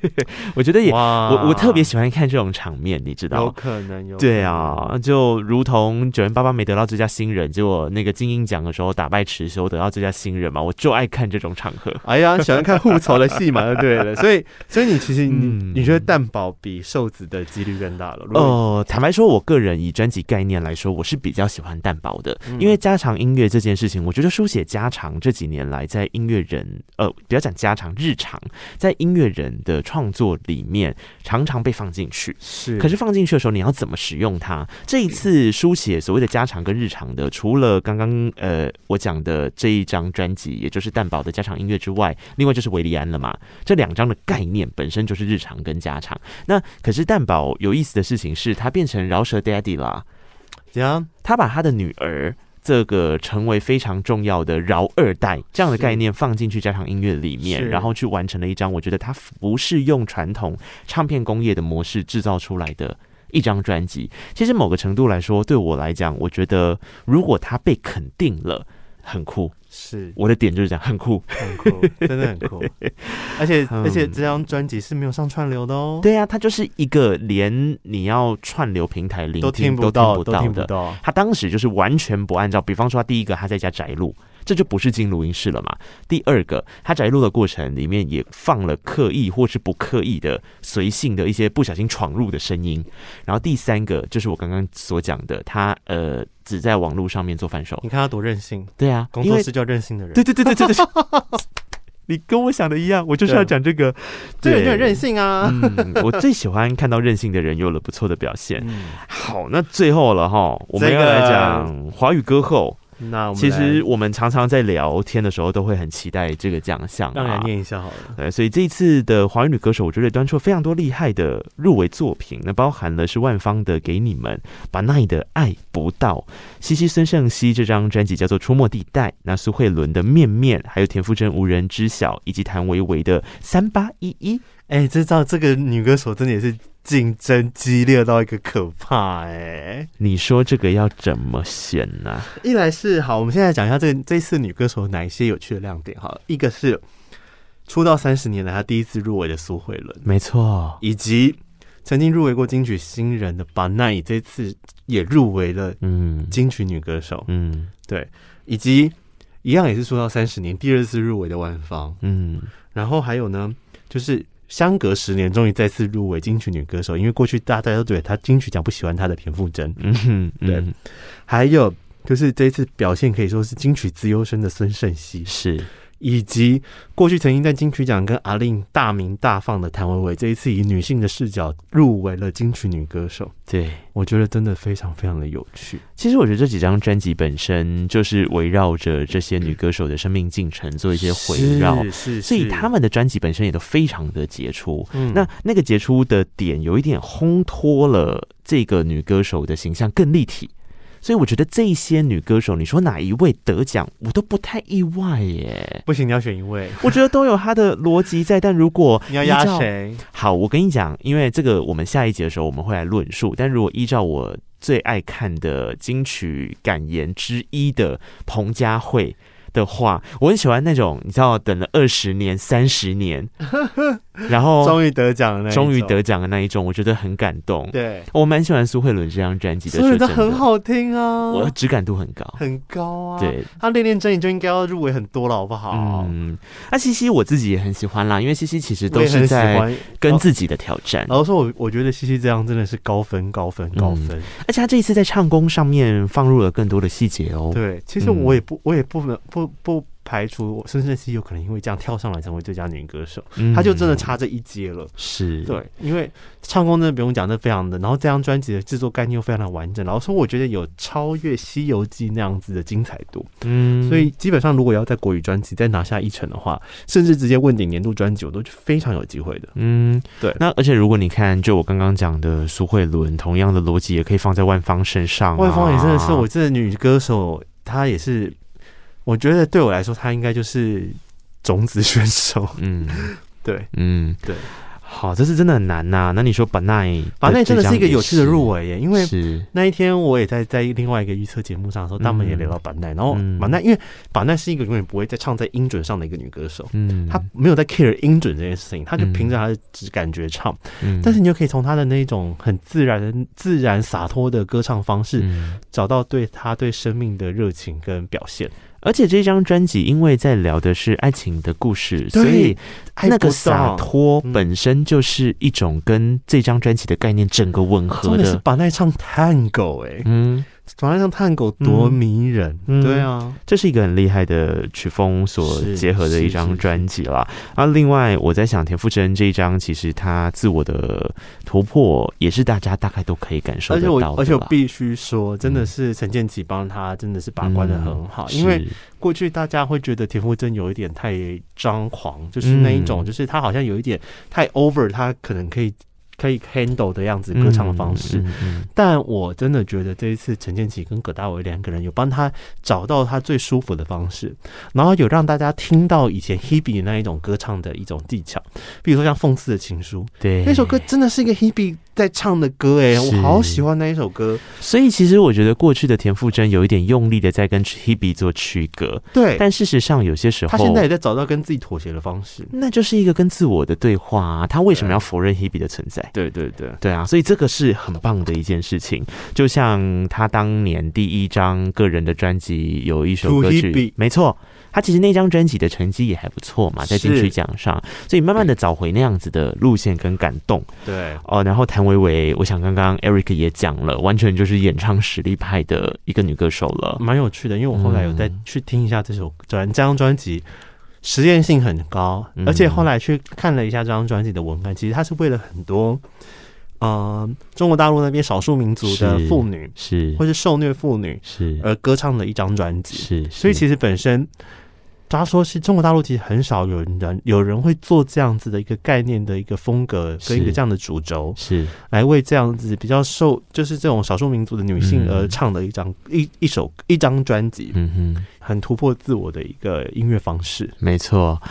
[SPEAKER 2] 我觉得也哇我我特别喜欢看这种场面，你知道？
[SPEAKER 3] 有可能有。
[SPEAKER 2] 对啊，就如同九零八八没得到最佳新人，结果那个金音奖的时候打败池修得到最佳新人嘛，我就爱看这种场合。
[SPEAKER 3] 哎呀，喜欢看复仇的戏嘛，就对了，所以所以你其实你、嗯、你觉得蛋宝比瘦子的几率更大了？
[SPEAKER 2] 哦、呃，坦白说，我个人以专辑概念来说，我是比较喜欢蛋宝的，嗯、因为家常音乐这件事情，我觉得书写家常这几年来在音乐人。呃，不要讲家常日常，在音乐人的创作里面，常常被放进去。是，可是放进去的时候，你要怎么使用它？这一次书写所谓的家常跟日常的，除了刚刚呃我讲的这一张专辑，也就是蛋宝的家常音乐之外，另外就是维利安了嘛。这两张的概念本身就是日常跟家常。那可是蛋宝有意思的事情是，他变成饶舌 daddy 啦，
[SPEAKER 3] 怎样？
[SPEAKER 2] 他把他的女儿。这个成为非常重要的饶二代这样的概念放进去加上音乐里面，然后去完成了一张我觉得它不是用传统唱片工业的模式制造出来的一张专辑。其实某个程度来说，对我来讲，我觉得如果它被肯定了，很酷。
[SPEAKER 3] 是
[SPEAKER 2] 我的点就是这样，很酷，
[SPEAKER 3] 很酷，真的很酷。而且、嗯、而且这张专辑是没有上串流的哦。
[SPEAKER 2] 对啊，它就是一个连你要串流平台聆听都听不到，都听不到。他当时就是完全不按照，比方说他第一个他在家宅录。这就不是进录音室了嘛？第二个，他宅录的过程里面也放了刻意或是不刻意的随性的一些不小心闯入的声音。然后第三个就是我刚刚所讲的，他呃只在网络上面做贩售。
[SPEAKER 3] 你看他多任性？
[SPEAKER 2] 对啊，
[SPEAKER 3] 工作室叫任性的人。
[SPEAKER 2] 对对对对对对，你跟我想的一样，我就是要讲这个，
[SPEAKER 3] 这有点任性啊。
[SPEAKER 2] 嗯，我最喜欢看到任性的人有了不错的表现。嗯、好，那最后了哈，我们要来讲华语歌后。那其实我们常常在聊天的时候，都会很期待这个奖项。
[SPEAKER 3] 让人念一下好了。
[SPEAKER 2] 对，所以这一次的华语女歌手，我觉得端出了非常多厉害的入围作品。那包含了是万芳的《给你们》，把奈的《爱不到》，西西孙盛希这张专辑叫做《出没地带》，那苏慧伦的《面面》，还有田馥甄《无人知晓》，以及谭维维的《三八一一》。
[SPEAKER 3] 哎，这照这个女歌手真的也是。竞争激烈到一个可怕哎、欸！
[SPEAKER 2] 你说这个要怎么选呢、啊？
[SPEAKER 3] 一来是好，我们现在讲一下这这次女歌手有哪一些有趣的亮点哈。一个是出道三十年来她第一次入围的苏慧伦，
[SPEAKER 2] 没错，
[SPEAKER 3] 以及曾经入围过金曲新人的巴奈，这次也入围了嗯金曲女歌手嗯对，以及一样也是出道三十年第二次入围的万芳嗯，然后还有呢就是。相隔十年，终于再次入围金曲女歌手。因为过去大家都觉得她金曲奖不喜欢她的田馥甄，嗯哼，对。嗯、还有就是这一次表现可以说是金曲资优生的孙盛熙，
[SPEAKER 2] 是。
[SPEAKER 3] 以及过去曾经在金曲奖跟阿令大名大放的谭维维，这一次以女性的视角入围了金曲女歌手。
[SPEAKER 2] 对，
[SPEAKER 3] 我觉得真的非常非常的有趣。
[SPEAKER 2] 其实我觉得这几张专辑本身就是围绕着这些女歌手的生命进程做一些回绕，
[SPEAKER 3] 是，是，
[SPEAKER 2] 所以他们的专辑本身也都非常的杰出。嗯，那那个杰出的点有一点烘托了这个女歌手的形象更立体。所以我觉得这些女歌手，你说哪一位得奖，我都不太意外耶。
[SPEAKER 3] 不行，你要选一位，
[SPEAKER 2] 我觉得都有她的逻辑在。但如果
[SPEAKER 3] 你要压谁？
[SPEAKER 2] 好，我跟你讲，因为这个我们下一集的时候我们会来论述。但如果依照我最爱看的金曲感言之一的彭佳慧。的话，我很喜欢那种你知道，等了二十年、三十年，然后
[SPEAKER 3] 终于得奖了，
[SPEAKER 2] 终于得奖的那一种，我觉得很感动。
[SPEAKER 3] 对，
[SPEAKER 2] 我蛮喜欢苏慧伦这张专辑的，
[SPEAKER 3] 苏慧伦很好听啊，
[SPEAKER 2] 我的质感度很高，
[SPEAKER 3] 很高啊。
[SPEAKER 2] 对，
[SPEAKER 3] 他练练真，你就应该要入围很多了，好不好？
[SPEAKER 2] 嗯，那西西我自己也很喜欢啦，因为西西其实都是在跟自己的挑战。然后
[SPEAKER 3] 说我我觉得西西这样真的是高分、高分、高分，
[SPEAKER 2] 而且他这一次在唱功上面放入了更多的细节哦。
[SPEAKER 3] 对，其实我也不，我也不能不。不排除孙盛希有可能因为这样跳上来成为最佳女歌手，她、嗯、就真的差这一阶了。
[SPEAKER 2] 是
[SPEAKER 3] 对，因为唱功真的不用讲，这非常的。然后这张专辑的制作概念又非常的完整，然后说我觉得有超越《西游记》那样子的精彩度。嗯，所以基本上如果要在国语专辑再拿下一成的话，甚至直接问鼎年度专辑，我都非常有机会的。
[SPEAKER 2] 嗯，对。那而且如果你看，就我刚刚讲的苏慧伦，同样的逻辑也可以放在万芳身上、啊。
[SPEAKER 3] 万芳也真的是我这女歌手，她也是。我觉得对我来说，他应该就是种子选手。嗯，对，嗯，对。
[SPEAKER 2] 好，这是真的很难呐、啊。那你说巴奈，
[SPEAKER 3] 巴奈真的是一个有趣的入围耶。因为那一天我也在在另外一个预测节目上的时候，他们也聊到巴奈。然后巴奈，因为巴奈是一个永远不会再唱在音准上的一个女歌手。嗯，她没有在 care 音准这件事情，她就凭着她的直感觉唱。嗯，但是你就可以从她的那种很自然的、自然洒脱的歌唱方式，找到对她对生命的热情跟表现。
[SPEAKER 2] 而且这张专辑，因为在聊的是爱情的故事，所以那个洒脱本身就是一种跟这张专辑的概念整个吻合的。
[SPEAKER 3] 是把那唱探戈哎，嗯。转来像探狗多迷人，嗯，对啊，
[SPEAKER 2] 这是一个很厉害的曲风所结合的一张专辑啦。啊，另外我在想田馥甄这一张，其实他自我的突破也是大家大概都可以感受得到的。
[SPEAKER 3] 而且我必须说，真的是陈建奇帮他真的是把关的很好，嗯，因为过去大家会觉得田馥甄有一点太张狂，就是那一种，就是他好像有一点太 over，他可能可以。可以 handle 的样子歌唱的方式，嗯嗯嗯、但我真的觉得这一次陈建奇跟葛大为两个人有帮他找到他最舒服的方式，然后有让大家听到以前 Hebe 那一种歌唱的一种技巧，比如说像讽刺的情书，
[SPEAKER 2] 对，
[SPEAKER 3] 那首歌真的是一个 Hebe 在唱的歌，哎，我好喜欢那一首歌。
[SPEAKER 2] 所以其实我觉得过去的田馥甄有一点用力的在跟 Hebe 做区隔，
[SPEAKER 3] 对。
[SPEAKER 2] 但事实上有些时候，
[SPEAKER 3] 他现在也在找到跟自己妥协的方式，
[SPEAKER 2] 那就是一个跟自我的对话啊。他为什么要否认 Hebe 的存在？
[SPEAKER 3] 对对对
[SPEAKER 2] 对啊，所以这个是很棒的一件事情。就像他当年第一张个人的专辑有一首歌曲，没错。他其实那张专辑的成绩也还不错嘛，在金曲奖上，所以慢慢的找回那样子的路线跟感动。
[SPEAKER 3] 对
[SPEAKER 2] 哦，然后谭维维，我想刚刚 Eric 也讲了，完全就是演唱实力派的一个女歌手了，
[SPEAKER 3] 蛮有趣的。因为我后来有再去听一下这首专这张专辑，实验性很高，而且后来去看了一下这张专辑的文案，其实它是为了很多。呃，中国大陆那边少数民族的妇女
[SPEAKER 2] 是，
[SPEAKER 3] 或是受虐妇女
[SPEAKER 2] 是，
[SPEAKER 3] 而歌唱的一张专辑
[SPEAKER 2] 是，
[SPEAKER 3] 所以其实本身，他说是中国大陆其实很少有人有人会做这样子的一个概念的一个风格跟一个这样的主轴，
[SPEAKER 2] 是。
[SPEAKER 3] 来为这样子比较受就是这种少数民族的女性而唱的一张一一首一张专辑，
[SPEAKER 2] 嗯哼，
[SPEAKER 3] 很突破自我的一个音乐方式，
[SPEAKER 2] 没错。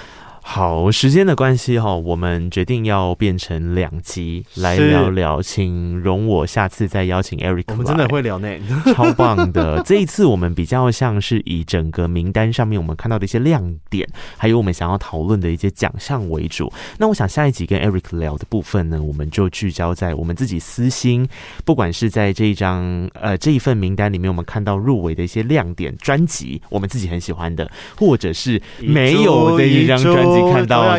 [SPEAKER 2] 好，时间的关系哈，我们决定要变成两集来聊聊，请容我下次再邀请 Eric。
[SPEAKER 3] 我们真的会聊呢
[SPEAKER 2] 超棒的。这一次我们比较像是以整个名单上面我们看到的一些亮点，还有我们想要讨论的一些奖项为主。那我想下一集跟 Eric 聊的部分呢，我们就聚焦在我们自己私心，不管是在这一张呃这一份名单里面，我们看到入围的一些亮点专辑，我们自己很喜欢的，或者是没有的一张专辑。看到的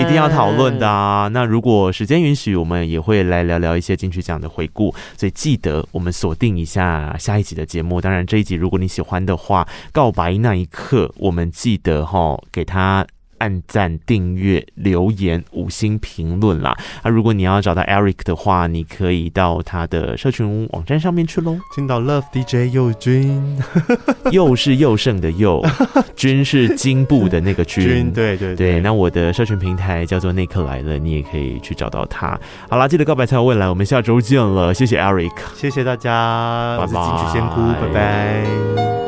[SPEAKER 2] 一定要讨论的啊！那如果时间允许，我们也会来聊聊一些金曲奖的回顾。所以记得我们锁定一下下一集的节目。当然这一集如果你喜欢的话，告白那一刻，我们记得哈给他。按赞、订阅、留言、五星评论啦！啊，如果你要找到 Eric 的话，你可以到他的社群网站上面去喽。
[SPEAKER 3] 听到 Love DJ 佑君，
[SPEAKER 2] 佑是佑胜的佑，君是金部的那个君。
[SPEAKER 3] 君对对对，
[SPEAKER 2] 对。那我的社群平台叫做内克来了，你也可以去找到他。好啦，记得告白才有未来，我们下周见了，谢谢 Eric，
[SPEAKER 3] 谢谢大家，拜拜。我是金曲仙姑，拜拜。